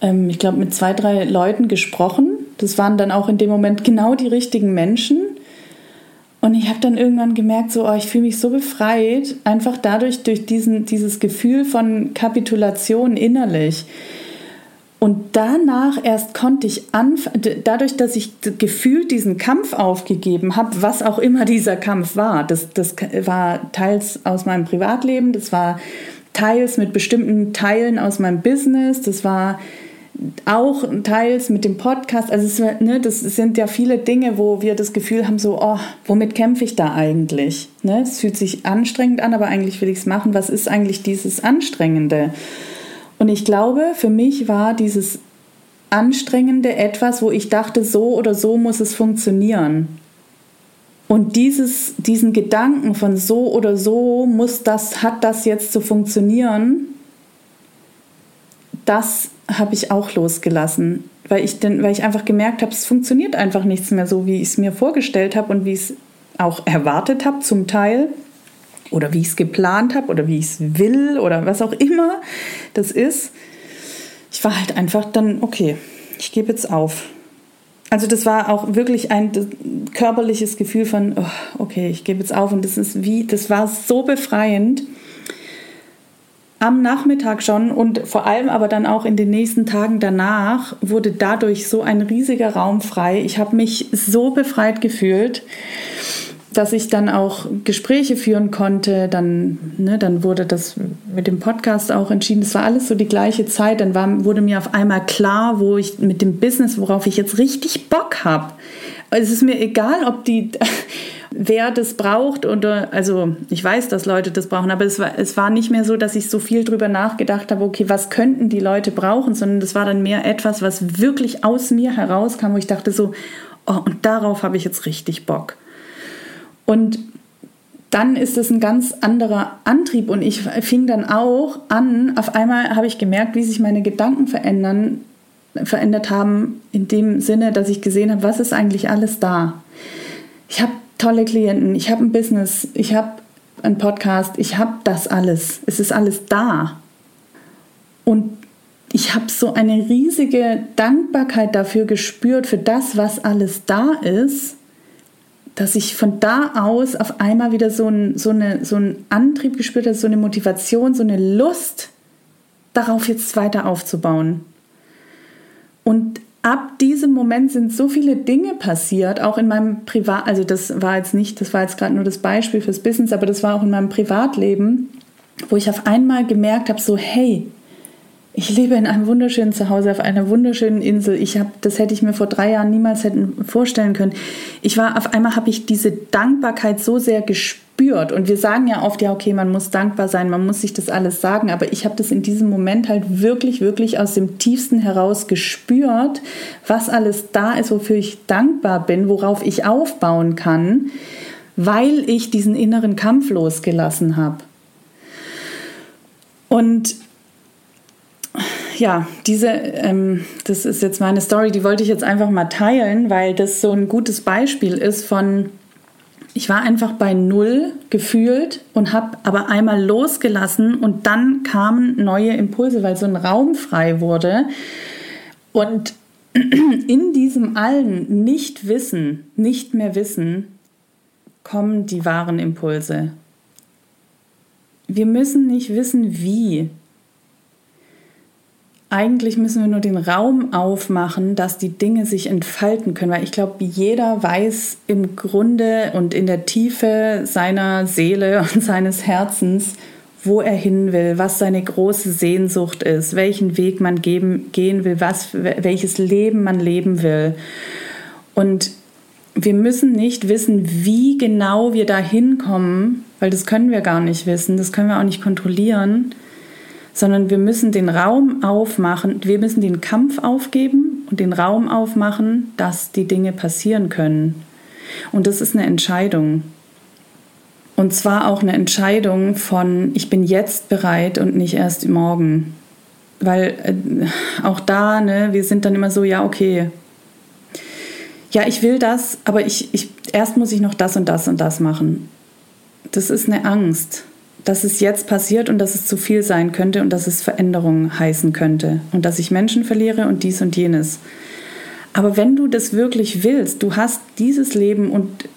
ähm, ich glaube, mit zwei drei Leuten gesprochen. Das waren dann auch in dem Moment genau die richtigen Menschen. Und ich habe dann irgendwann gemerkt, so, oh, ich fühle mich so befreit, einfach dadurch, durch diesen, dieses Gefühl von Kapitulation innerlich. Und danach erst konnte ich anfangen, dadurch, dass ich gefühlt diesen Kampf aufgegeben habe, was auch immer dieser Kampf war, das, das war teils aus meinem Privatleben, das war teils mit bestimmten Teilen aus meinem Business, das war auch teils mit dem Podcast. Also es, ne, das sind ja viele Dinge, wo wir das Gefühl haben, so, oh, womit kämpfe ich da eigentlich? Ne? Es fühlt sich anstrengend an, aber eigentlich will ich es machen. Was ist eigentlich dieses Anstrengende? Und ich glaube, für mich war dieses Anstrengende etwas, wo ich dachte, so oder so muss es funktionieren. Und dieses, diesen Gedanken von so oder so muss das, hat das jetzt zu funktionieren, das habe ich auch losgelassen, weil ich, denn, weil ich einfach gemerkt habe, es funktioniert einfach nichts mehr so, wie ich es mir vorgestellt habe und wie ich es auch erwartet habe zum Teil oder wie ich es geplant habe oder wie ich es will oder was auch immer das ist. Ich war halt einfach dann, okay, ich gebe jetzt auf. Also das war auch wirklich ein körperliches Gefühl von, oh, okay, ich gebe jetzt auf und das ist wie, das war so befreiend am Nachmittag schon und vor allem aber dann auch in den nächsten Tagen danach wurde dadurch so ein riesiger Raum frei. Ich habe mich so befreit gefühlt, dass ich dann auch Gespräche führen konnte. Dann, ne, dann wurde das mit dem Podcast auch entschieden. Das war alles so die gleiche Zeit. Dann war, wurde mir auf einmal klar, wo ich mit dem Business, worauf ich jetzt richtig Bock habe. Es ist mir egal, ob die wer das braucht oder also ich weiß, dass Leute das brauchen, aber es war, es war nicht mehr so, dass ich so viel drüber nachgedacht habe, okay, was könnten die Leute brauchen, sondern das war dann mehr etwas, was wirklich aus mir herauskam, wo ich dachte so, oh, und darauf habe ich jetzt richtig Bock. Und dann ist es ein ganz anderer Antrieb und ich fing dann auch an, auf einmal habe ich gemerkt, wie sich meine Gedanken verändern, verändert haben, in dem Sinne, dass ich gesehen habe, was ist eigentlich alles da. Ich habe tolle Klienten, ich habe ein Business, ich habe einen Podcast, ich habe das alles. Es ist alles da. Und ich habe so eine riesige Dankbarkeit dafür gespürt, für das, was alles da ist, dass ich von da aus auf einmal wieder so, ein, so, eine, so einen Antrieb gespürt habe, so eine Motivation, so eine Lust, darauf jetzt weiter aufzubauen. Und ab diesem Moment sind so viele Dinge passiert, auch in meinem Privat, also das war jetzt nicht, das war jetzt gerade nur das Beispiel fürs Business, aber das war auch in meinem Privatleben, wo ich auf einmal gemerkt habe, so hey, ich lebe in einem wunderschönen Zuhause auf einer wunderschönen Insel. Ich habe, das hätte ich mir vor drei Jahren niemals hätten vorstellen können. Ich war auf einmal habe ich diese Dankbarkeit so sehr gespürt und wir sagen ja oft ja okay, man muss dankbar sein, man muss sich das alles sagen, aber ich habe das in diesem Moment halt wirklich wirklich aus dem tiefsten heraus gespürt, was alles da ist, wofür ich dankbar bin, worauf ich aufbauen kann, weil ich diesen inneren Kampf losgelassen habe. Und ja, diese, ähm, das ist jetzt meine Story, die wollte ich jetzt einfach mal teilen, weil das so ein gutes Beispiel ist von, ich war einfach bei Null gefühlt und habe aber einmal losgelassen und dann kamen neue Impulse, weil so ein Raum frei wurde. Und in diesem allen Nicht-Wissen, nicht mehr Wissen, kommen die wahren Impulse. Wir müssen nicht wissen, wie eigentlich müssen wir nur den Raum aufmachen, dass die Dinge sich entfalten können, weil ich glaube, jeder weiß im Grunde und in der Tiefe seiner Seele und seines Herzens, wo er hin will, was seine große Sehnsucht ist, welchen Weg man geben, gehen will, was, welches Leben man leben will. Und wir müssen nicht wissen, wie genau wir da hinkommen, weil das können wir gar nicht wissen, das können wir auch nicht kontrollieren sondern wir müssen den Raum aufmachen, wir müssen den Kampf aufgeben und den Raum aufmachen, dass die Dinge passieren können. Und das ist eine Entscheidung. Und zwar auch eine Entscheidung von, ich bin jetzt bereit und nicht erst morgen. Weil äh, auch da, ne, wir sind dann immer so, ja, okay, ja, ich will das, aber ich, ich, erst muss ich noch das und das und das machen. Das ist eine Angst dass es jetzt passiert und dass es zu viel sein könnte und dass es Veränderungen heißen könnte und dass ich Menschen verliere und dies und jenes. Aber wenn du das wirklich willst, du hast dieses Leben und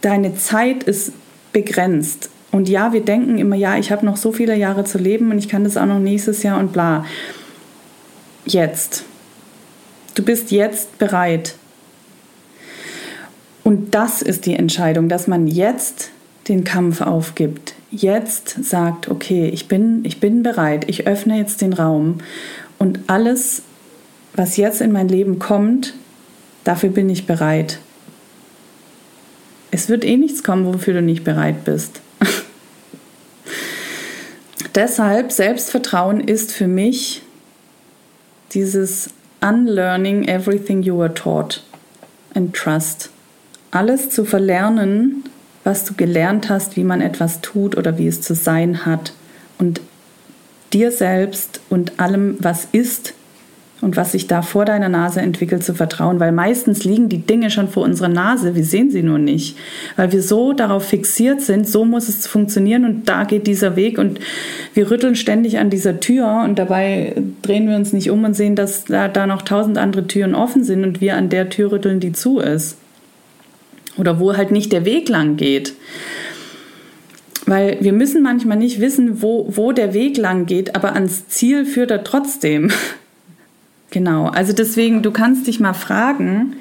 deine Zeit ist begrenzt. Und ja, wir denken immer, ja, ich habe noch so viele Jahre zu leben und ich kann das auch noch nächstes Jahr und bla. Jetzt. Du bist jetzt bereit. Und das ist die Entscheidung, dass man jetzt den Kampf aufgibt, jetzt sagt, okay, ich bin, ich bin bereit, ich öffne jetzt den Raum und alles, was jetzt in mein Leben kommt, dafür bin ich bereit. Es wird eh nichts kommen, wofür du nicht bereit bist. Deshalb Selbstvertrauen ist für mich dieses Unlearning everything you were taught and trust. alles zu verlernen, was du gelernt hast, wie man etwas tut oder wie es zu sein hat. Und dir selbst und allem, was ist, und was sich da vor deiner Nase entwickelt, zu vertrauen, weil meistens liegen die Dinge schon vor unserer Nase, wir sehen sie nur nicht, weil wir so darauf fixiert sind, so muss es funktionieren und da geht dieser Weg und wir rütteln ständig an dieser Tür und dabei drehen wir uns nicht um und sehen, dass da, da noch tausend andere Türen offen sind und wir an der Tür rütteln, die zu ist. Oder wo halt nicht der Weg lang geht. Weil wir müssen manchmal nicht wissen, wo, wo der Weg lang geht, aber ans Ziel führt er trotzdem. Genau, also deswegen, du kannst dich mal fragen,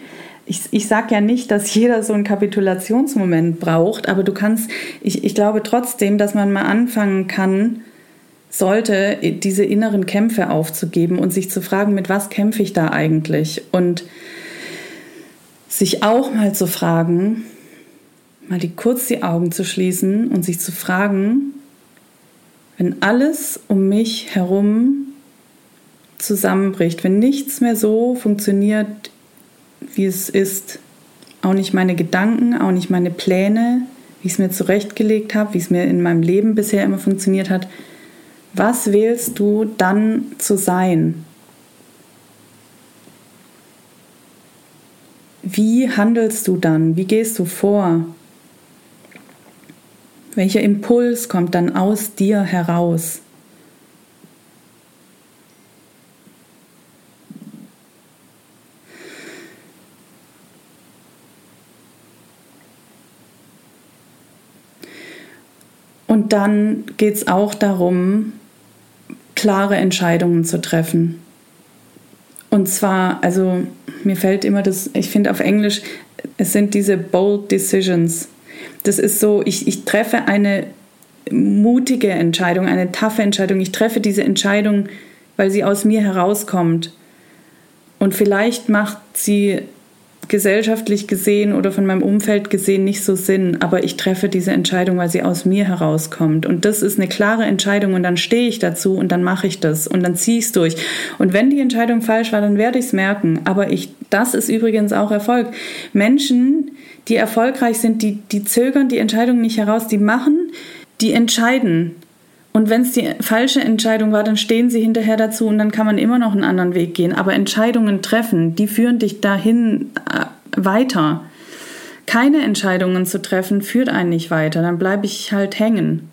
ich, ich sage ja nicht, dass jeder so einen Kapitulationsmoment braucht, aber du kannst, ich, ich glaube trotzdem, dass man mal anfangen kann, sollte, diese inneren Kämpfe aufzugeben und sich zu fragen, mit was kämpfe ich da eigentlich? Und sich auch mal zu fragen, mal die, kurz die Augen zu schließen und sich zu fragen, wenn alles um mich herum zusammenbricht, wenn nichts mehr so funktioniert, wie es ist, auch nicht meine Gedanken, auch nicht meine Pläne, wie ich es mir zurechtgelegt habe, wie es mir in meinem Leben bisher immer funktioniert hat, was wählst du dann zu sein? Wie handelst du dann? Wie gehst du vor? Welcher Impuls kommt dann aus dir heraus? Und dann geht es auch darum, klare Entscheidungen zu treffen. Und zwar, also mir fällt immer das, ich finde auf Englisch, es sind diese bold decisions. Das ist so, ich, ich treffe eine mutige Entscheidung, eine taffe Entscheidung. Ich treffe diese Entscheidung, weil sie aus mir herauskommt. Und vielleicht macht sie gesellschaftlich gesehen oder von meinem Umfeld gesehen nicht so Sinn, aber ich treffe diese Entscheidung, weil sie aus mir herauskommt. Und das ist eine klare Entscheidung und dann stehe ich dazu und dann mache ich das und dann ziehe ich es durch. Und wenn die Entscheidung falsch war, dann werde ich es merken. Aber ich, das ist übrigens auch Erfolg. Menschen, die erfolgreich sind, die, die zögern die Entscheidung nicht heraus, die machen, die entscheiden. Und wenn es die falsche Entscheidung war, dann stehen sie hinterher dazu und dann kann man immer noch einen anderen Weg gehen. Aber Entscheidungen treffen, die führen dich dahin äh, weiter. Keine Entscheidungen zu treffen, führt einen nicht weiter. Dann bleibe ich halt hängen.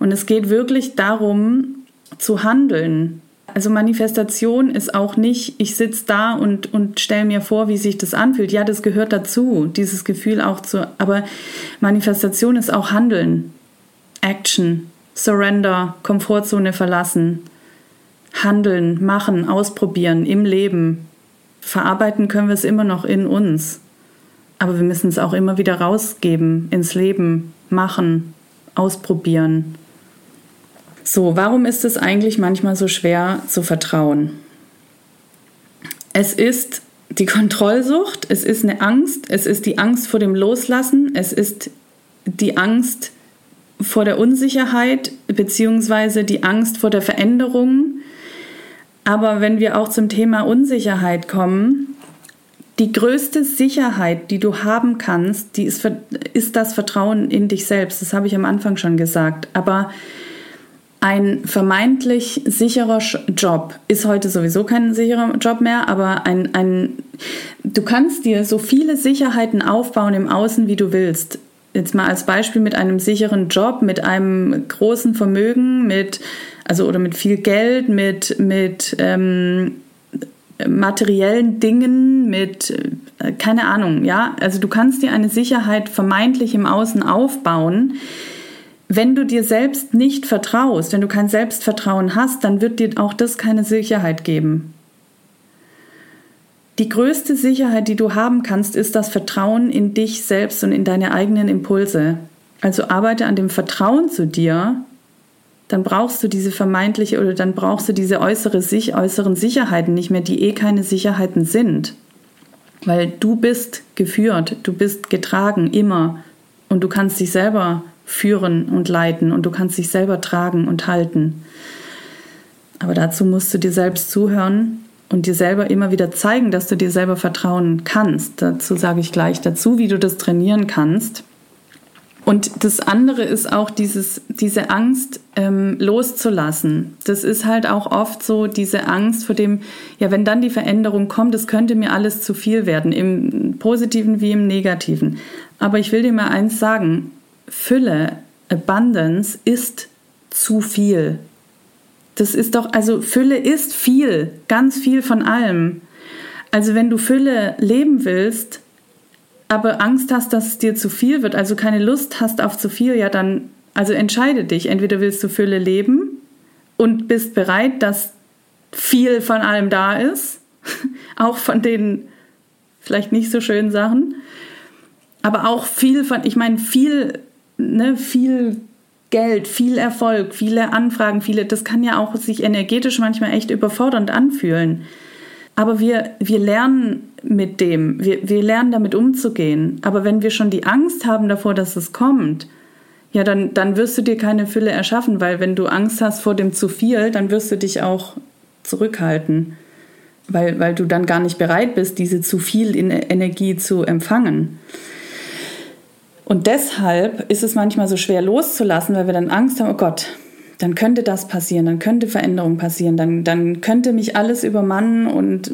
Und es geht wirklich darum, zu handeln. Also Manifestation ist auch nicht, ich sitze da und, und stelle mir vor, wie sich das anfühlt. Ja, das gehört dazu, dieses Gefühl auch zu. Aber Manifestation ist auch Handeln, Action. Surrender, Komfortzone verlassen, handeln, machen, ausprobieren im Leben. Verarbeiten können wir es immer noch in uns. Aber wir müssen es auch immer wieder rausgeben ins Leben, machen, ausprobieren. So, warum ist es eigentlich manchmal so schwer zu vertrauen? Es ist die Kontrollsucht, es ist eine Angst, es ist die Angst vor dem Loslassen, es ist die Angst vor der Unsicherheit beziehungsweise die Angst vor der Veränderung. Aber wenn wir auch zum Thema Unsicherheit kommen, die größte Sicherheit, die du haben kannst, die ist, ist das Vertrauen in dich selbst. Das habe ich am Anfang schon gesagt. Aber ein vermeintlich sicherer Job ist heute sowieso kein sicherer Job mehr, aber ein, ein, du kannst dir so viele Sicherheiten aufbauen im Außen, wie du willst jetzt mal als Beispiel mit einem sicheren Job, mit einem großen Vermögen, mit also oder mit viel Geld, mit mit ähm, materiellen Dingen, mit äh, keine Ahnung, ja, also du kannst dir eine Sicherheit vermeintlich im Außen aufbauen. Wenn du dir selbst nicht vertraust, wenn du kein Selbstvertrauen hast, dann wird dir auch das keine Sicherheit geben. Die größte Sicherheit, die du haben kannst, ist das Vertrauen in dich selbst und in deine eigenen Impulse. Also arbeite an dem Vertrauen zu dir, dann brauchst du diese vermeintliche oder dann brauchst du diese äußere, sich, äußeren Sicherheiten nicht mehr, die eh keine Sicherheiten sind. Weil du bist geführt, du bist getragen, immer. Und du kannst dich selber führen und leiten und du kannst dich selber tragen und halten. Aber dazu musst du dir selbst zuhören und dir selber immer wieder zeigen, dass du dir selber vertrauen kannst. Dazu sage ich gleich dazu, wie du das trainieren kannst. Und das andere ist auch dieses, diese Angst ähm, loszulassen. Das ist halt auch oft so diese Angst vor dem, ja, wenn dann die Veränderung kommt, es könnte mir alles zu viel werden, im positiven wie im negativen. Aber ich will dir mal eins sagen, Fülle, Abundance ist zu viel. Das ist doch, also Fülle ist viel, ganz viel von allem. Also wenn du Fülle leben willst, aber Angst hast, dass es dir zu viel wird, also keine Lust hast auf zu viel, ja dann, also entscheide dich. Entweder willst du Fülle leben und bist bereit, dass viel von allem da ist, auch von den vielleicht nicht so schönen Sachen, aber auch viel von, ich meine, viel, ne, viel Geld, viel Erfolg, viele Anfragen, viele, das kann ja auch sich energetisch manchmal echt überfordernd anfühlen. Aber wir, wir lernen mit dem, wir, wir lernen damit umzugehen. Aber wenn wir schon die Angst haben davor, dass es kommt, ja, dann, dann wirst du dir keine Fülle erschaffen, weil wenn du Angst hast vor dem zu viel, dann wirst du dich auch zurückhalten, weil, weil du dann gar nicht bereit bist, diese zu viel Energie zu empfangen. Und deshalb ist es manchmal so schwer loszulassen, weil wir dann Angst haben, oh Gott, dann könnte das passieren, dann könnte Veränderung passieren, dann, dann könnte mich alles übermannen und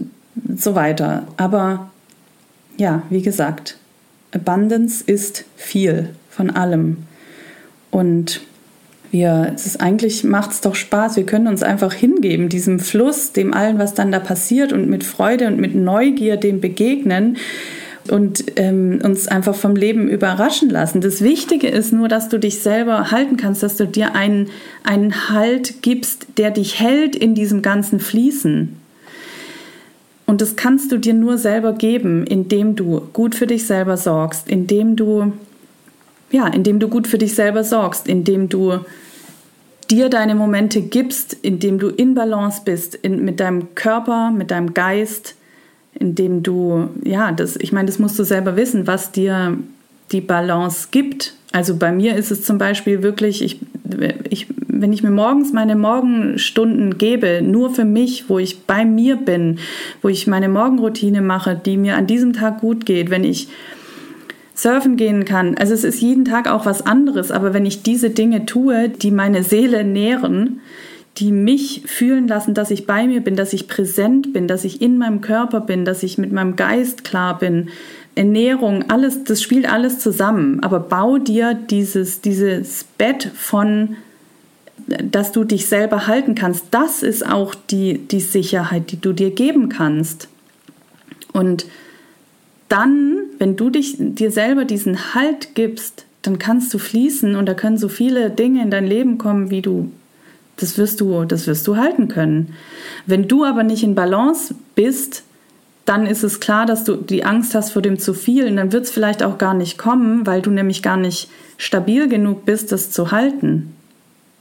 so weiter. Aber ja, wie gesagt, Abundance ist viel von allem. Und wir, es ist eigentlich, macht es doch Spaß. Wir können uns einfach hingeben, diesem Fluss, dem allen, was dann da passiert und mit Freude und mit Neugier dem begegnen und ähm, uns einfach vom Leben überraschen lassen. Das Wichtige ist nur, dass du dich selber halten kannst, dass du dir einen, einen Halt gibst, der dich hält in diesem ganzen Fließen. Und das kannst du dir nur selber geben, indem du gut für dich selber sorgst, indem du ja, indem du gut für dich selber sorgst, indem du dir deine Momente gibst, indem du in Balance bist in, mit deinem Körper, mit deinem Geist, indem du, ja, das, ich meine, das musst du selber wissen, was dir die Balance gibt. Also bei mir ist es zum Beispiel wirklich, ich, ich, wenn ich mir morgens meine Morgenstunden gebe, nur für mich, wo ich bei mir bin, wo ich meine Morgenroutine mache, die mir an diesem Tag gut geht, wenn ich surfen gehen kann. Also es ist jeden Tag auch was anderes, aber wenn ich diese Dinge tue, die meine Seele nähren, die mich fühlen lassen, dass ich bei mir bin, dass ich präsent bin, dass ich in meinem Körper bin, dass ich mit meinem Geist klar bin. Ernährung, alles, das spielt alles zusammen. Aber bau dir dieses, dieses Bett von, dass du dich selber halten kannst. Das ist auch die, die Sicherheit, die du dir geben kannst. Und dann, wenn du dich, dir selber diesen Halt gibst, dann kannst du fließen und da können so viele Dinge in dein Leben kommen, wie du das wirst du, das wirst du halten können. Wenn du aber nicht in Balance bist, dann ist es klar, dass du die Angst hast vor dem zu viel und dann wird es vielleicht auch gar nicht kommen, weil du nämlich gar nicht stabil genug bist, das zu halten.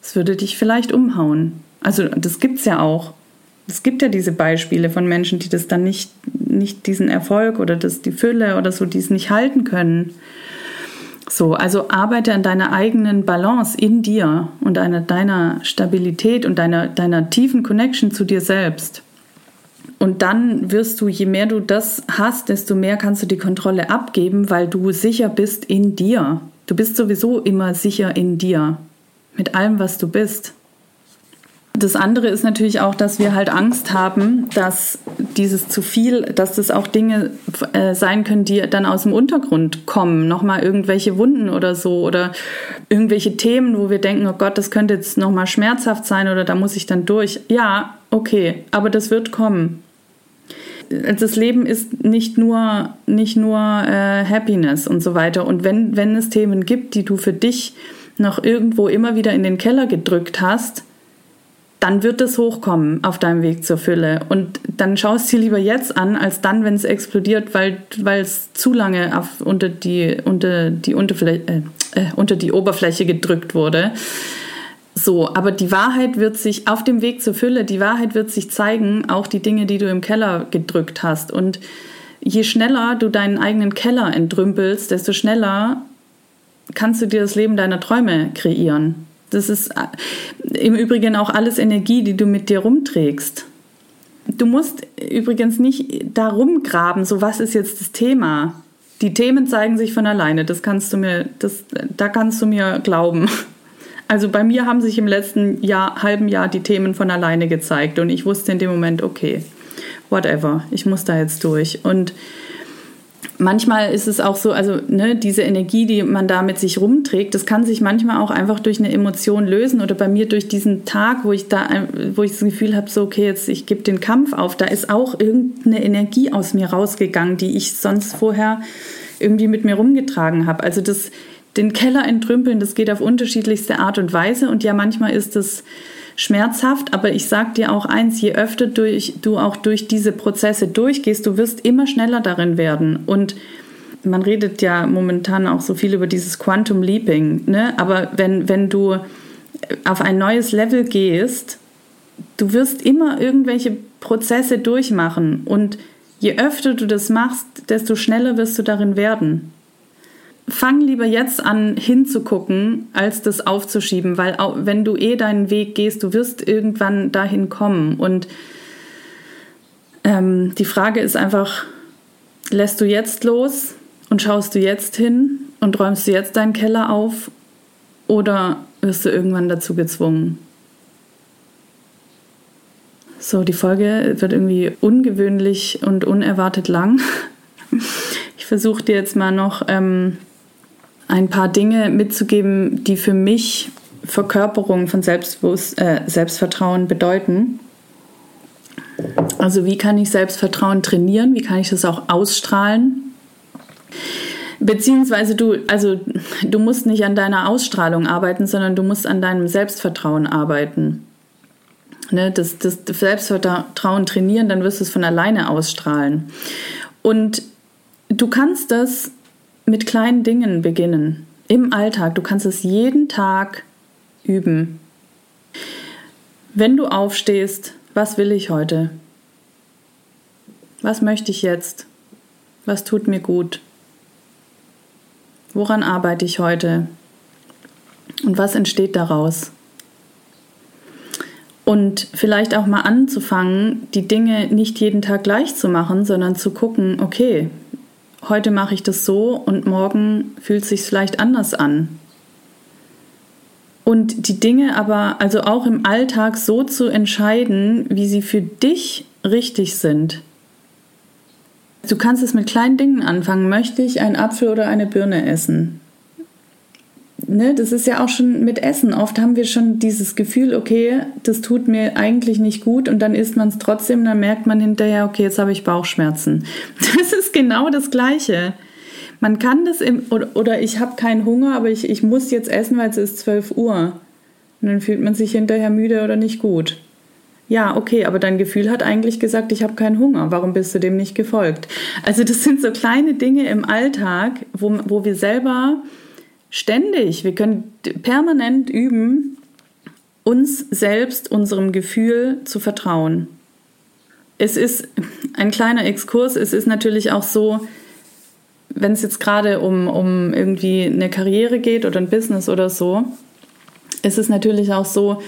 Es würde dich vielleicht umhauen. Also das gibt es ja auch. Es gibt ja diese Beispiele von Menschen, die das dann nicht, nicht diesen Erfolg oder das, die Fülle oder so, die es nicht halten können. So, also arbeite an deiner eigenen Balance in dir und an deiner Stabilität und deiner, deiner tiefen Connection zu dir selbst. Und dann wirst du, je mehr du das hast, desto mehr kannst du die Kontrolle abgeben, weil du sicher bist in dir. Du bist sowieso immer sicher in dir, mit allem, was du bist. Das andere ist natürlich auch, dass wir halt Angst haben, dass dieses zu viel, dass das auch Dinge äh, sein können, die dann aus dem Untergrund kommen. Nochmal irgendwelche Wunden oder so oder irgendwelche Themen, wo wir denken, oh Gott, das könnte jetzt nochmal schmerzhaft sein oder da muss ich dann durch. Ja, okay, aber das wird kommen. Das Leben ist nicht nur, nicht nur äh, Happiness und so weiter. Und wenn, wenn es Themen gibt, die du für dich noch irgendwo immer wieder in den Keller gedrückt hast, dann wird es hochkommen auf deinem Weg zur Fülle. Und dann schaust du dir lieber jetzt an, als dann, wenn es explodiert, weil, weil es zu lange auf, unter, die, unter, die Unterfläche, äh, äh, unter die Oberfläche gedrückt wurde. So, aber die Wahrheit wird sich auf dem Weg zur Fülle, die Wahrheit wird sich zeigen, auch die Dinge, die du im Keller gedrückt hast. Und je schneller du deinen eigenen Keller entrümpelst, desto schneller kannst du dir das Leben deiner Träume kreieren. Das ist äh, im Übrigen auch alles Energie, die du mit dir rumträgst. du musst übrigens nicht darum graben, so was ist jetzt das Thema. Die Themen zeigen sich von alleine, das kannst du mir, das, da kannst du mir glauben. Also bei mir haben sich im letzten Jahr, halben Jahr die Themen von alleine gezeigt und ich wusste in dem Moment, okay, whatever, ich muss da jetzt durch. Und manchmal ist es auch so, also ne, diese Energie, die man da mit sich rumträgt, das kann sich manchmal auch einfach durch eine Emotion lösen oder bei mir durch diesen Tag, wo ich da, wo ich das Gefühl habe, so okay, jetzt ich gebe den Kampf auf, da ist auch irgendeine Energie aus mir rausgegangen, die ich sonst vorher irgendwie mit mir rumgetragen habe. Also das, den Keller entrümpeln, das geht auf unterschiedlichste Art und Weise und ja, manchmal ist es schmerzhaft, aber ich sag dir auch eins, je öfter durch, du auch durch diese Prozesse durchgehst, du wirst immer schneller darin werden. Und man redet ja momentan auch so viel über dieses Quantum Leaping, ne? aber wenn, wenn du auf ein neues Level gehst, du wirst immer irgendwelche Prozesse durchmachen und je öfter du das machst, desto schneller wirst du darin werden fang lieber jetzt an hinzugucken, als das aufzuschieben, weil auch, wenn du eh deinen Weg gehst, du wirst irgendwann dahin kommen. Und ähm, die Frage ist einfach, lässt du jetzt los und schaust du jetzt hin und räumst du jetzt deinen Keller auf oder wirst du irgendwann dazu gezwungen? So, die Folge wird irgendwie ungewöhnlich und unerwartet lang. Ich versuche dir jetzt mal noch ähm, ein paar Dinge mitzugeben, die für mich Verkörperung von Selbstbewusst äh, Selbstvertrauen bedeuten. Also wie kann ich Selbstvertrauen trainieren? Wie kann ich das auch ausstrahlen? Beziehungsweise du, also du musst nicht an deiner Ausstrahlung arbeiten, sondern du musst an deinem Selbstvertrauen arbeiten. Ne, das, das Selbstvertrauen trainieren, dann wirst du es von alleine ausstrahlen. Und du kannst das mit kleinen Dingen beginnen. Im Alltag. Du kannst es jeden Tag üben. Wenn du aufstehst, was will ich heute? Was möchte ich jetzt? Was tut mir gut? Woran arbeite ich heute? Und was entsteht daraus? Und vielleicht auch mal anzufangen, die Dinge nicht jeden Tag gleich zu machen, sondern zu gucken, okay, heute mache ich das so und morgen fühlt es sich vielleicht anders an. Und die Dinge aber, also auch im Alltag so zu entscheiden, wie sie für dich richtig sind. Du kannst es mit kleinen Dingen anfangen. Möchte ich einen Apfel oder eine Birne essen? Ne, das ist ja auch schon mit Essen. Oft haben wir schon dieses Gefühl, okay, das tut mir eigentlich nicht gut und dann isst man es trotzdem, dann merkt man hinterher, okay, jetzt habe ich Bauchschmerzen. Das ist genau das Gleiche. Man kann das im, oder, oder ich habe keinen Hunger, aber ich, ich muss jetzt essen, weil es ist 12 Uhr. Und dann fühlt man sich hinterher müde oder nicht gut. Ja, okay, aber dein Gefühl hat eigentlich gesagt, ich habe keinen Hunger. Warum bist du dem nicht gefolgt? Also das sind so kleine Dinge im Alltag, wo, wo wir selber Ständig. Wir können permanent üben, uns selbst, unserem Gefühl zu vertrauen. Es ist ein kleiner Exkurs. Es ist natürlich auch so, wenn es jetzt gerade um, um irgendwie eine Karriere geht oder ein Business oder so, ist es natürlich auch so,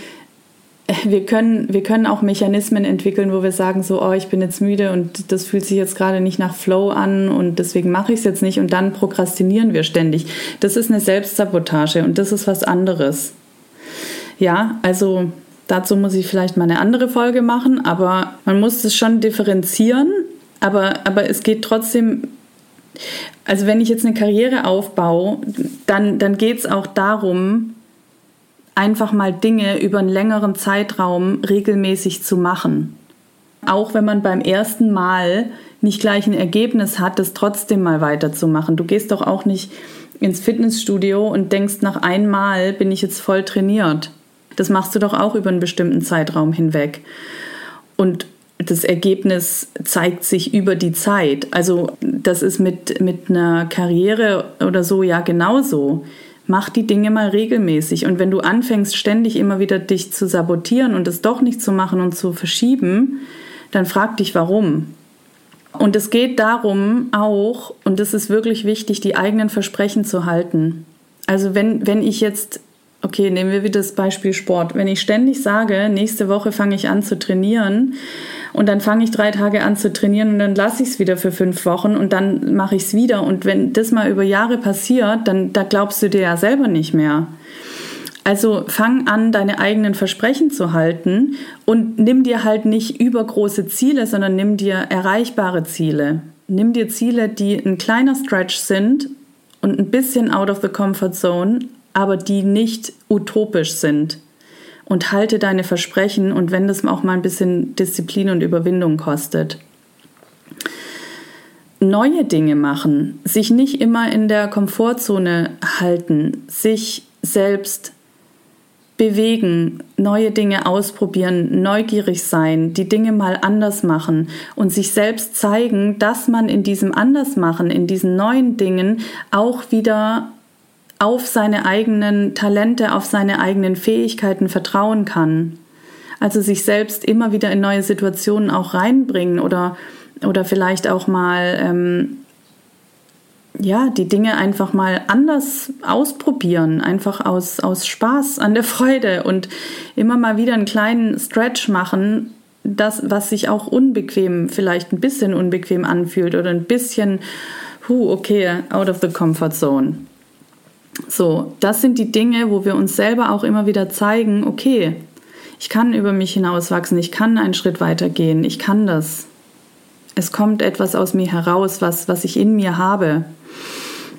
wir können, wir können auch Mechanismen entwickeln, wo wir sagen, so, oh, ich bin jetzt müde und das fühlt sich jetzt gerade nicht nach Flow an und deswegen mache ich es jetzt nicht und dann prokrastinieren wir ständig. Das ist eine Selbstsabotage und das ist was anderes. Ja, also dazu muss ich vielleicht mal eine andere Folge machen, aber man muss es schon differenzieren, aber, aber es geht trotzdem also wenn ich jetzt eine Karriere aufbaue, dann, dann geht es auch darum, einfach mal Dinge über einen längeren Zeitraum regelmäßig zu machen. Auch wenn man beim ersten Mal nicht gleich ein Ergebnis hat, das trotzdem mal weiterzumachen. Du gehst doch auch nicht ins Fitnessstudio und denkst, nach einmal bin ich jetzt voll trainiert. Das machst du doch auch über einen bestimmten Zeitraum hinweg. Und das Ergebnis zeigt sich über die Zeit. Also das ist mit, mit einer Karriere oder so ja genauso mach die Dinge mal regelmäßig. Und wenn du anfängst, ständig immer wieder dich zu sabotieren und es doch nicht zu machen und zu verschieben, dann frag dich warum. Und es geht darum auch, und das ist wirklich wichtig, die eigenen Versprechen zu halten. Also wenn, wenn ich jetzt, okay, nehmen wir wieder das Beispiel Sport, wenn ich ständig sage, nächste Woche fange ich an zu trainieren, und dann fange ich drei Tage an zu trainieren und dann lasse ich es wieder für fünf Wochen und dann mache ich es wieder. Und wenn das mal über Jahre passiert, dann da glaubst du dir ja selber nicht mehr. Also fang an, deine eigenen Versprechen zu halten und nimm dir halt nicht übergroße Ziele, sondern nimm dir erreichbare Ziele. Nimm dir Ziele, die ein kleiner Stretch sind und ein bisschen out of the comfort zone, aber die nicht utopisch sind und halte deine Versprechen und wenn das auch mal ein bisschen Disziplin und Überwindung kostet. Neue Dinge machen, sich nicht immer in der Komfortzone halten, sich selbst bewegen, neue Dinge ausprobieren, neugierig sein, die Dinge mal anders machen und sich selbst zeigen, dass man in diesem Andersmachen, in diesen neuen Dingen auch wieder auf seine eigenen Talente, auf seine eigenen Fähigkeiten vertrauen kann. Also sich selbst immer wieder in neue Situationen auch reinbringen oder, oder vielleicht auch mal ähm, ja, die Dinge einfach mal anders ausprobieren, einfach aus, aus Spaß an der Freude und immer mal wieder einen kleinen Stretch machen, das, was sich auch unbequem, vielleicht ein bisschen unbequem anfühlt oder ein bisschen, hu, okay, out of the comfort zone. So, das sind die Dinge, wo wir uns selber auch immer wieder zeigen, okay, ich kann über mich hinauswachsen, ich kann einen Schritt weiter gehen, ich kann das. Es kommt etwas aus mir heraus, was, was ich in mir habe.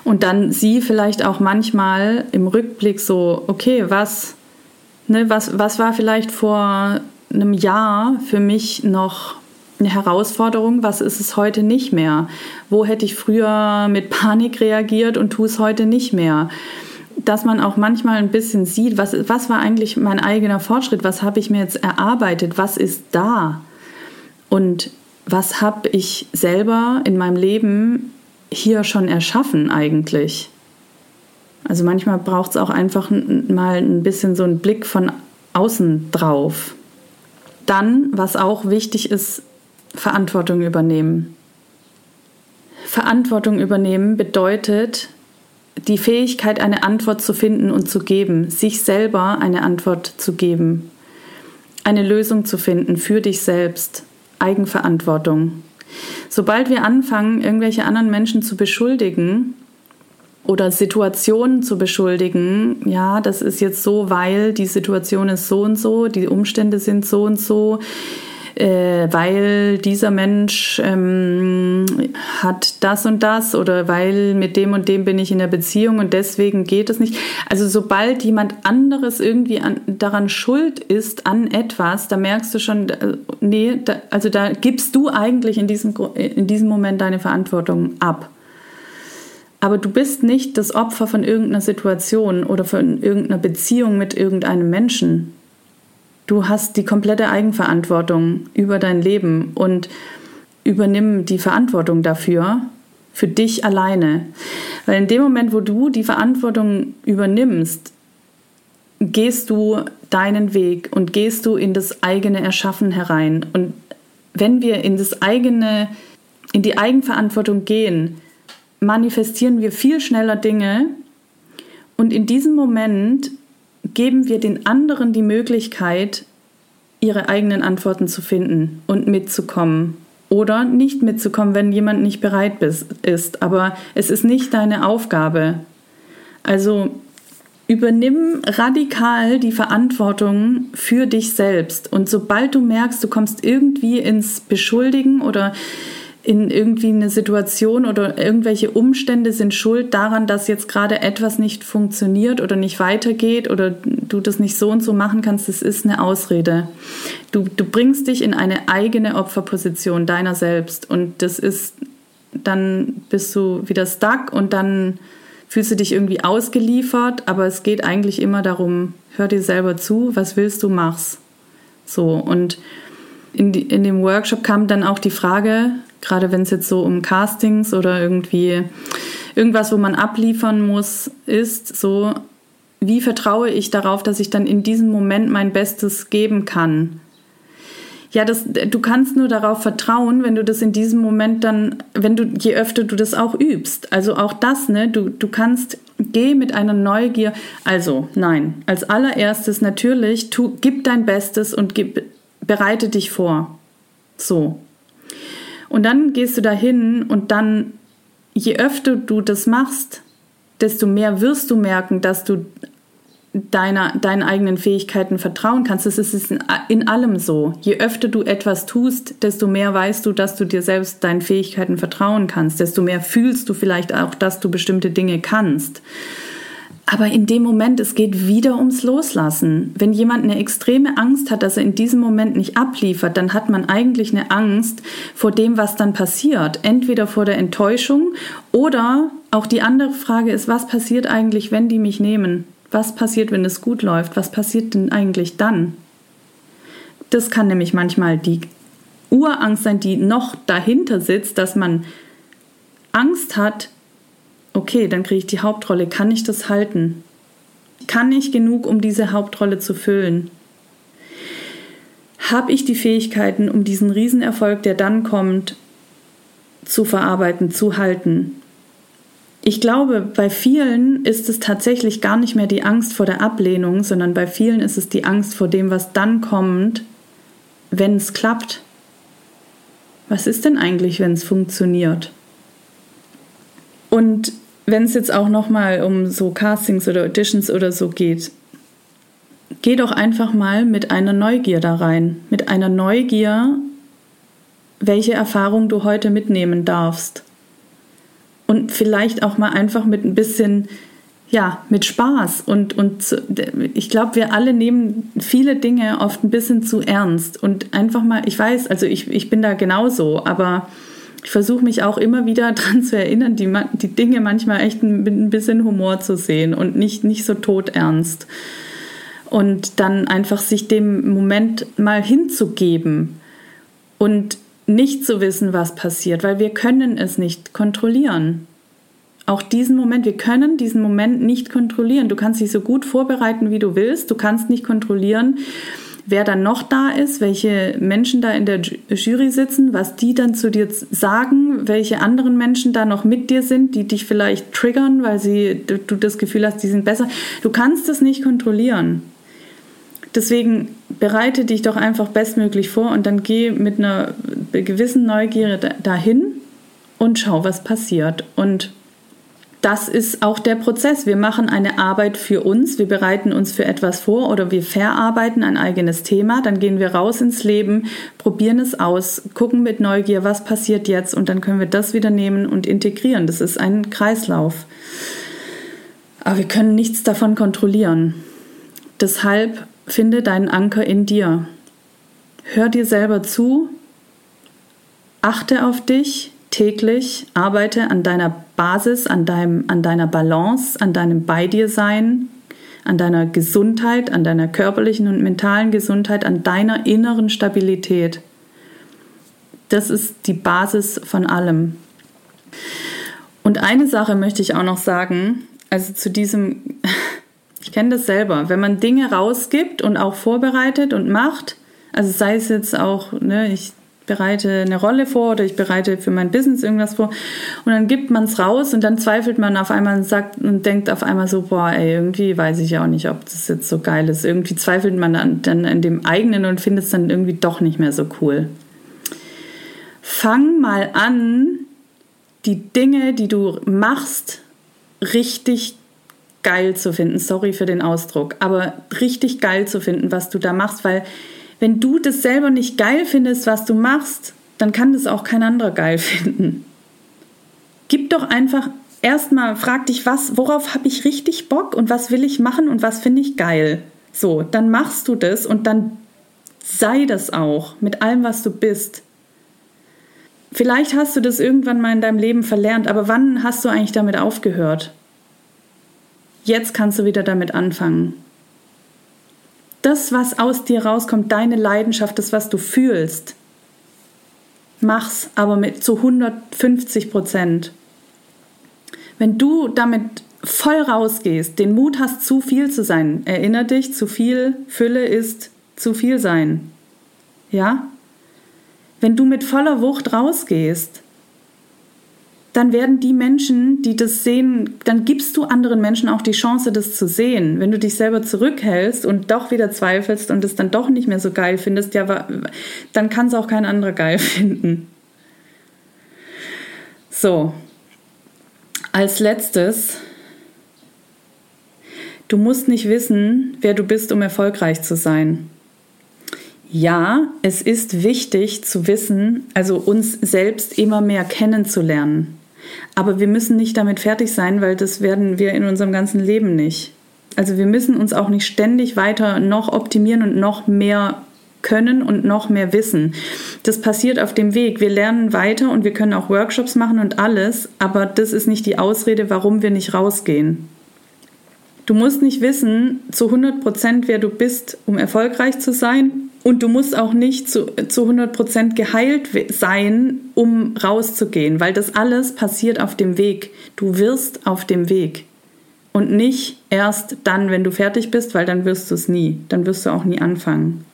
Und dann sie vielleicht auch manchmal im Rückblick so, okay, was, ne, was, was war vielleicht vor einem Jahr für mich noch eine Herausforderung, was ist es heute nicht mehr? Wo hätte ich früher mit Panik reagiert und tue es heute nicht mehr? Dass man auch manchmal ein bisschen sieht, was, was war eigentlich mein eigener Fortschritt, was habe ich mir jetzt erarbeitet, was ist da? Und was habe ich selber in meinem Leben hier schon erschaffen eigentlich? Also manchmal braucht es auch einfach mal ein bisschen so einen Blick von außen drauf. Dann, was auch wichtig ist, Verantwortung übernehmen. Verantwortung übernehmen bedeutet, die Fähigkeit, eine Antwort zu finden und zu geben, sich selber eine Antwort zu geben, eine Lösung zu finden für dich selbst, Eigenverantwortung. Sobald wir anfangen, irgendwelche anderen Menschen zu beschuldigen oder Situationen zu beschuldigen, ja, das ist jetzt so, weil die Situation ist so und so, die Umstände sind so und so, äh, weil dieser Mensch ähm, hat das und das oder weil mit dem und dem bin ich in der Beziehung und deswegen geht es nicht. Also sobald jemand anderes irgendwie an, daran schuld ist an etwas, da merkst du schon, nee, da, also da gibst du eigentlich in diesem, in diesem Moment deine Verantwortung ab. Aber du bist nicht das Opfer von irgendeiner Situation oder von irgendeiner Beziehung mit irgendeinem Menschen. Du hast die komplette Eigenverantwortung über dein Leben und übernimm die Verantwortung dafür für dich alleine. Weil in dem Moment, wo du die Verantwortung übernimmst, gehst du deinen Weg und gehst du in das eigene Erschaffen herein. Und wenn wir in das eigene, in die Eigenverantwortung gehen, manifestieren wir viel schneller Dinge. Und in diesem Moment geben wir den anderen die Möglichkeit, ihre eigenen Antworten zu finden und mitzukommen. Oder nicht mitzukommen, wenn jemand nicht bereit ist. Aber es ist nicht deine Aufgabe. Also übernimm radikal die Verantwortung für dich selbst. Und sobald du merkst, du kommst irgendwie ins Beschuldigen oder in irgendwie eine Situation oder irgendwelche Umstände sind schuld daran, dass jetzt gerade etwas nicht funktioniert oder nicht weitergeht oder du das nicht so und so machen kannst, das ist eine Ausrede. Du, du bringst dich in eine eigene Opferposition deiner selbst und das ist, dann bist du wieder stuck und dann fühlst du dich irgendwie ausgeliefert, aber es geht eigentlich immer darum, hör dir selber zu, was willst du, mach's. So und in, die, in dem Workshop kam dann auch die Frage, gerade wenn es jetzt so um Castings oder irgendwie irgendwas, wo man abliefern muss, ist so, wie vertraue ich darauf, dass ich dann in diesem Moment mein Bestes geben kann? Ja, das, du kannst nur darauf vertrauen, wenn du das in diesem Moment dann, wenn du, je öfter du das auch übst. Also auch das, ne, du, du kannst, geh mit einer Neugier. Also, nein, als allererstes natürlich, tu, gib dein Bestes und gib, bereite dich vor. So. Und dann gehst du dahin und dann, je öfter du das machst, desto mehr wirst du merken, dass du deiner, deinen eigenen Fähigkeiten vertrauen kannst. Das ist in allem so. Je öfter du etwas tust, desto mehr weißt du, dass du dir selbst deinen Fähigkeiten vertrauen kannst. Desto mehr fühlst du vielleicht auch, dass du bestimmte Dinge kannst. Aber in dem Moment, es geht wieder ums Loslassen. Wenn jemand eine extreme Angst hat, dass er in diesem Moment nicht abliefert, dann hat man eigentlich eine Angst vor dem, was dann passiert. Entweder vor der Enttäuschung oder auch die andere Frage ist, was passiert eigentlich, wenn die mich nehmen? Was passiert, wenn es gut läuft? Was passiert denn eigentlich dann? Das kann nämlich manchmal die Urangst sein, die noch dahinter sitzt, dass man Angst hat, okay, dann kriege ich die Hauptrolle, kann ich das halten? Kann ich genug, um diese Hauptrolle zu füllen? Habe ich die Fähigkeiten, um diesen Riesenerfolg, der dann kommt, zu verarbeiten, zu halten? Ich glaube, bei vielen ist es tatsächlich gar nicht mehr die Angst vor der Ablehnung, sondern bei vielen ist es die Angst vor dem, was dann kommt, wenn es klappt. Was ist denn eigentlich, wenn es funktioniert? Und wenn es jetzt auch nochmal um so Castings oder Auditions oder so geht, geh doch einfach mal mit einer Neugier da rein. Mit einer Neugier, welche Erfahrung du heute mitnehmen darfst. Und vielleicht auch mal einfach mit ein bisschen ja, mit Spaß. Und, und ich glaube, wir alle nehmen viele Dinge oft ein bisschen zu ernst. Und einfach mal, ich weiß, also ich, ich bin da genauso, aber ich versuche mich auch immer wieder daran zu erinnern, die, die Dinge manchmal echt mit ein bisschen Humor zu sehen und nicht, nicht so todernst. Und dann einfach sich dem Moment mal hinzugeben und nicht zu wissen, was passiert, weil wir können es nicht kontrollieren. Auch diesen Moment, wir können diesen Moment nicht kontrollieren. Du kannst dich so gut vorbereiten, wie du willst. Du kannst nicht kontrollieren, wer dann noch da ist, welche Menschen da in der Jury sitzen, was die dann zu dir sagen, welche anderen Menschen da noch mit dir sind, die dich vielleicht triggern, weil sie, du das Gefühl hast, die sind besser. Du kannst es nicht kontrollieren. Deswegen bereite dich doch einfach bestmöglich vor und dann geh mit einer gewissen Neugierde dahin und schau, was passiert. Und das ist auch der Prozess. Wir machen eine Arbeit für uns, wir bereiten uns für etwas vor oder wir verarbeiten ein eigenes Thema, dann gehen wir raus ins Leben, probieren es aus, gucken mit Neugier, was passiert jetzt und dann können wir das wieder nehmen und integrieren. Das ist ein Kreislauf. Aber wir können nichts davon kontrollieren. Deshalb Finde deinen Anker in dir. Hör dir selber zu, achte auf dich täglich, arbeite an deiner Basis, an, deinem, an deiner Balance, an deinem Bei dir Sein, an deiner Gesundheit, an deiner körperlichen und mentalen Gesundheit, an deiner inneren Stabilität. Das ist die Basis von allem. Und eine Sache möchte ich auch noch sagen, also zu diesem ich kenne das selber. Wenn man Dinge rausgibt und auch vorbereitet und macht, also sei es jetzt auch, ne, ich bereite eine Rolle vor oder ich bereite für mein Business irgendwas vor und dann gibt man es raus und dann zweifelt man auf einmal und sagt und denkt auf einmal so, boah, ey, irgendwie weiß ich auch nicht, ob das jetzt so geil ist. Irgendwie zweifelt man dann, dann an dem eigenen und findet es dann irgendwie doch nicht mehr so cool. Fang mal an, die Dinge, die du machst, richtig geil zu finden. Sorry für den Ausdruck, aber richtig geil zu finden, was du da machst, weil wenn du das selber nicht geil findest, was du machst, dann kann das auch kein anderer geil finden. Gib doch einfach erstmal, frag dich, was, worauf habe ich richtig Bock und was will ich machen und was finde ich geil. So, dann machst du das und dann sei das auch mit allem, was du bist. Vielleicht hast du das irgendwann mal in deinem Leben verlernt, aber wann hast du eigentlich damit aufgehört? Jetzt kannst du wieder damit anfangen. Das, was aus dir rauskommt, deine Leidenschaft, das, was du fühlst, mach's aber mit zu 150 Prozent. Wenn du damit voll rausgehst, den Mut hast, zu viel zu sein, erinnere dich, zu viel Fülle ist zu viel sein. Ja? Wenn du mit voller Wucht rausgehst, dann werden die Menschen, die das sehen, dann gibst du anderen Menschen auch die Chance, das zu sehen. Wenn du dich selber zurückhältst und doch wieder zweifelst und es dann doch nicht mehr so geil findest, ja, dann kann es auch kein anderer geil finden. So, als letztes, du musst nicht wissen, wer du bist, um erfolgreich zu sein. Ja, es ist wichtig zu wissen, also uns selbst immer mehr kennenzulernen. Aber wir müssen nicht damit fertig sein, weil das werden wir in unserem ganzen Leben nicht. Also wir müssen uns auch nicht ständig weiter noch optimieren und noch mehr können und noch mehr wissen. Das passiert auf dem Weg. Wir lernen weiter und wir können auch Workshops machen und alles, aber das ist nicht die Ausrede, warum wir nicht rausgehen. Du musst nicht wissen zu 100 Prozent, wer du bist, um erfolgreich zu sein. Und du musst auch nicht zu, zu 100% geheilt sein, um rauszugehen, weil das alles passiert auf dem Weg. Du wirst auf dem Weg. Und nicht erst dann, wenn du fertig bist, weil dann wirst du es nie. Dann wirst du auch nie anfangen.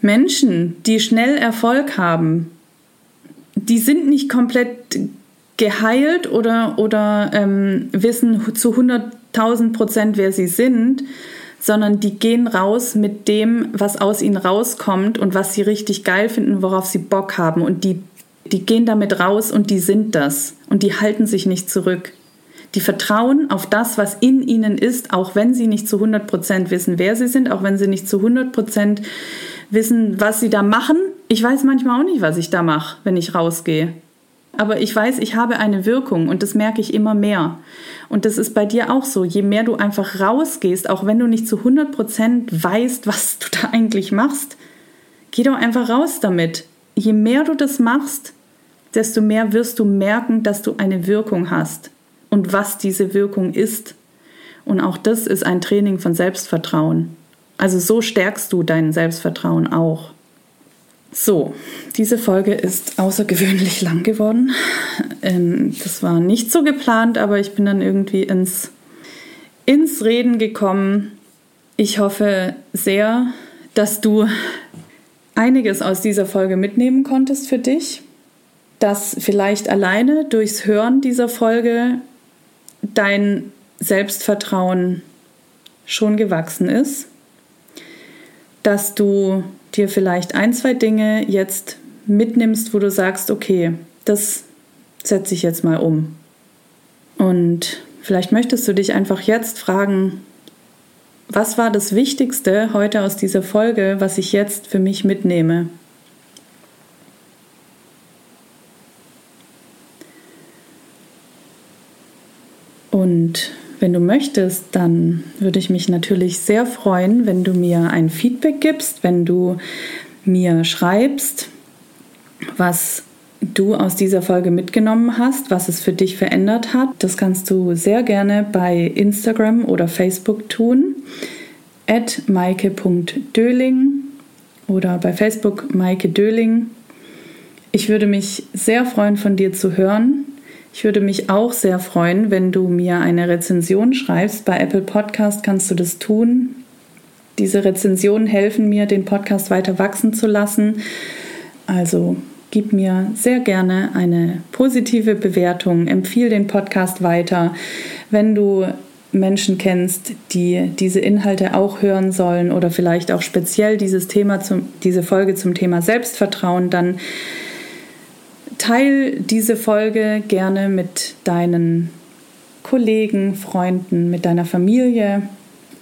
Menschen, die schnell Erfolg haben, die sind nicht komplett geheilt oder, oder ähm, wissen zu 100.000 Prozent, wer sie sind, sondern die gehen raus mit dem, was aus ihnen rauskommt und was sie richtig geil finden, worauf sie Bock haben. Und die, die gehen damit raus und die sind das. Und die halten sich nicht zurück. Die vertrauen auf das, was in ihnen ist, auch wenn sie nicht zu 100 Prozent wissen, wer sie sind, auch wenn sie nicht zu 100 Prozent wissen, was sie da machen. Ich weiß manchmal auch nicht, was ich da mache, wenn ich rausgehe aber ich weiß, ich habe eine Wirkung und das merke ich immer mehr. Und das ist bei dir auch so. Je mehr du einfach rausgehst, auch wenn du nicht zu 100% weißt, was du da eigentlich machst, geh doch einfach raus damit. Je mehr du das machst, desto mehr wirst du merken, dass du eine Wirkung hast und was diese Wirkung ist. Und auch das ist ein Training von Selbstvertrauen. Also so stärkst du dein Selbstvertrauen auch. So, diese Folge ist außergewöhnlich lang geworden. Ähm, das war nicht so geplant, aber ich bin dann irgendwie ins, ins Reden gekommen. Ich hoffe sehr, dass du einiges aus dieser Folge mitnehmen konntest für dich, dass vielleicht alleine durchs Hören dieser Folge dein Selbstvertrauen schon gewachsen ist, dass du dir vielleicht ein, zwei Dinge jetzt mitnimmst, wo du sagst, okay, das setze ich jetzt mal um. Und vielleicht möchtest du dich einfach jetzt fragen, was war das Wichtigste heute aus dieser Folge, was ich jetzt für mich mitnehme? Und wenn du möchtest, dann würde ich mich natürlich sehr freuen, wenn du mir ein Feedback gibst, wenn du mir schreibst, was du aus dieser Folge mitgenommen hast, was es für dich verändert hat. Das kannst du sehr gerne bei Instagram oder Facebook tun. At maike.döling oder bei Facebook Maike Döling. Ich würde mich sehr freuen, von dir zu hören. Ich würde mich auch sehr freuen, wenn du mir eine Rezension schreibst. Bei Apple Podcast kannst du das tun. Diese Rezensionen helfen mir, den Podcast weiter wachsen zu lassen. Also gib mir sehr gerne eine positive Bewertung, empfiehl den Podcast weiter. Wenn du Menschen kennst, die diese Inhalte auch hören sollen oder vielleicht auch speziell dieses Thema zum, diese Folge zum Thema Selbstvertrauen, dann teil diese Folge gerne mit deinen Kollegen, Freunden, mit deiner Familie.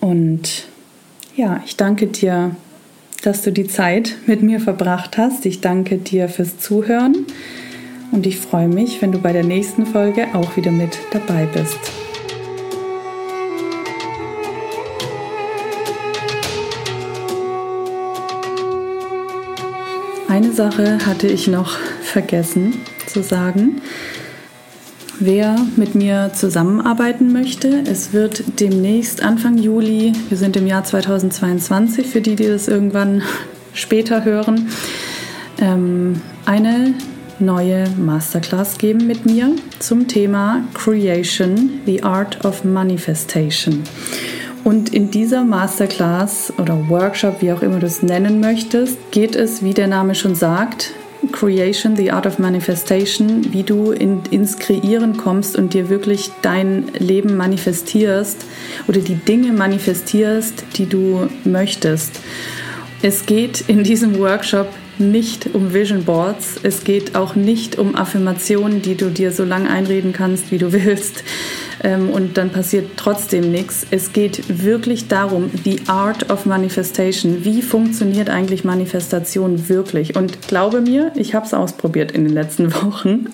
Und ja, ich danke dir, dass du die Zeit mit mir verbracht hast. Ich danke dir fürs Zuhören und ich freue mich, wenn du bei der nächsten Folge auch wieder mit dabei bist. Eine Sache hatte ich noch vergessen zu sagen. Wer mit mir zusammenarbeiten möchte, es wird demnächst Anfang Juli, wir sind im Jahr 2022, für die, die das irgendwann später hören, ähm, eine neue Masterclass geben mit mir zum Thema Creation, the Art of Manifestation. Und in dieser Masterclass oder Workshop, wie auch immer du es nennen möchtest, geht es, wie der Name schon sagt, Creation, The Art of Manifestation, wie du in, ins Kreieren kommst und dir wirklich dein Leben manifestierst oder die Dinge manifestierst, die du möchtest. Es geht in diesem Workshop nicht um Vision Boards. Es geht auch nicht um Affirmationen, die du dir so lange einreden kannst, wie du willst. Ähm, und dann passiert trotzdem nichts. Es geht wirklich darum, the art of manifestation. Wie funktioniert eigentlich Manifestation wirklich? Und glaube mir, ich habe es ausprobiert in den letzten Wochen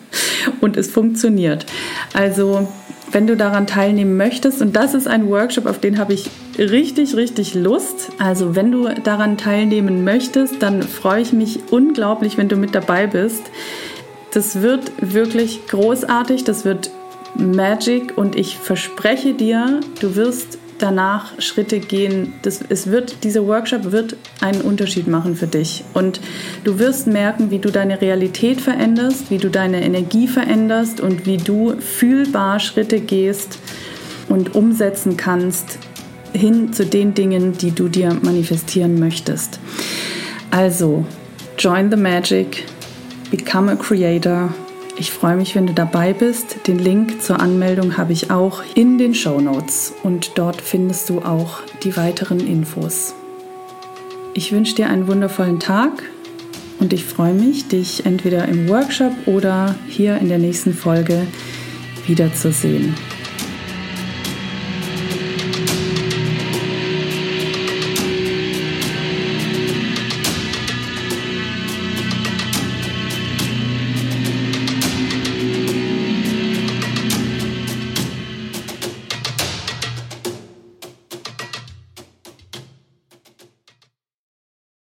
und es funktioniert. Also wenn du daran teilnehmen möchtest, und das ist ein Workshop, auf den habe ich richtig, richtig Lust. Also wenn du daran teilnehmen möchtest, dann freue ich mich unglaublich, wenn du mit dabei bist. Das wird wirklich großartig, das wird Magic und ich verspreche dir, du wirst danach Schritte gehen. Das, es wird, dieser Workshop wird einen Unterschied machen für dich. Und du wirst merken, wie du deine Realität veränderst, wie du deine Energie veränderst und wie du fühlbar Schritte gehst und umsetzen kannst hin zu den Dingen, die du dir manifestieren möchtest. Also, join the magic, become a creator ich freue mich, wenn du dabei bist. Den Link zur Anmeldung habe ich auch in den Show Notes und dort findest du auch die weiteren Infos. Ich wünsche dir einen wundervollen Tag und ich freue mich, dich entweder im Workshop oder hier in der nächsten Folge wiederzusehen.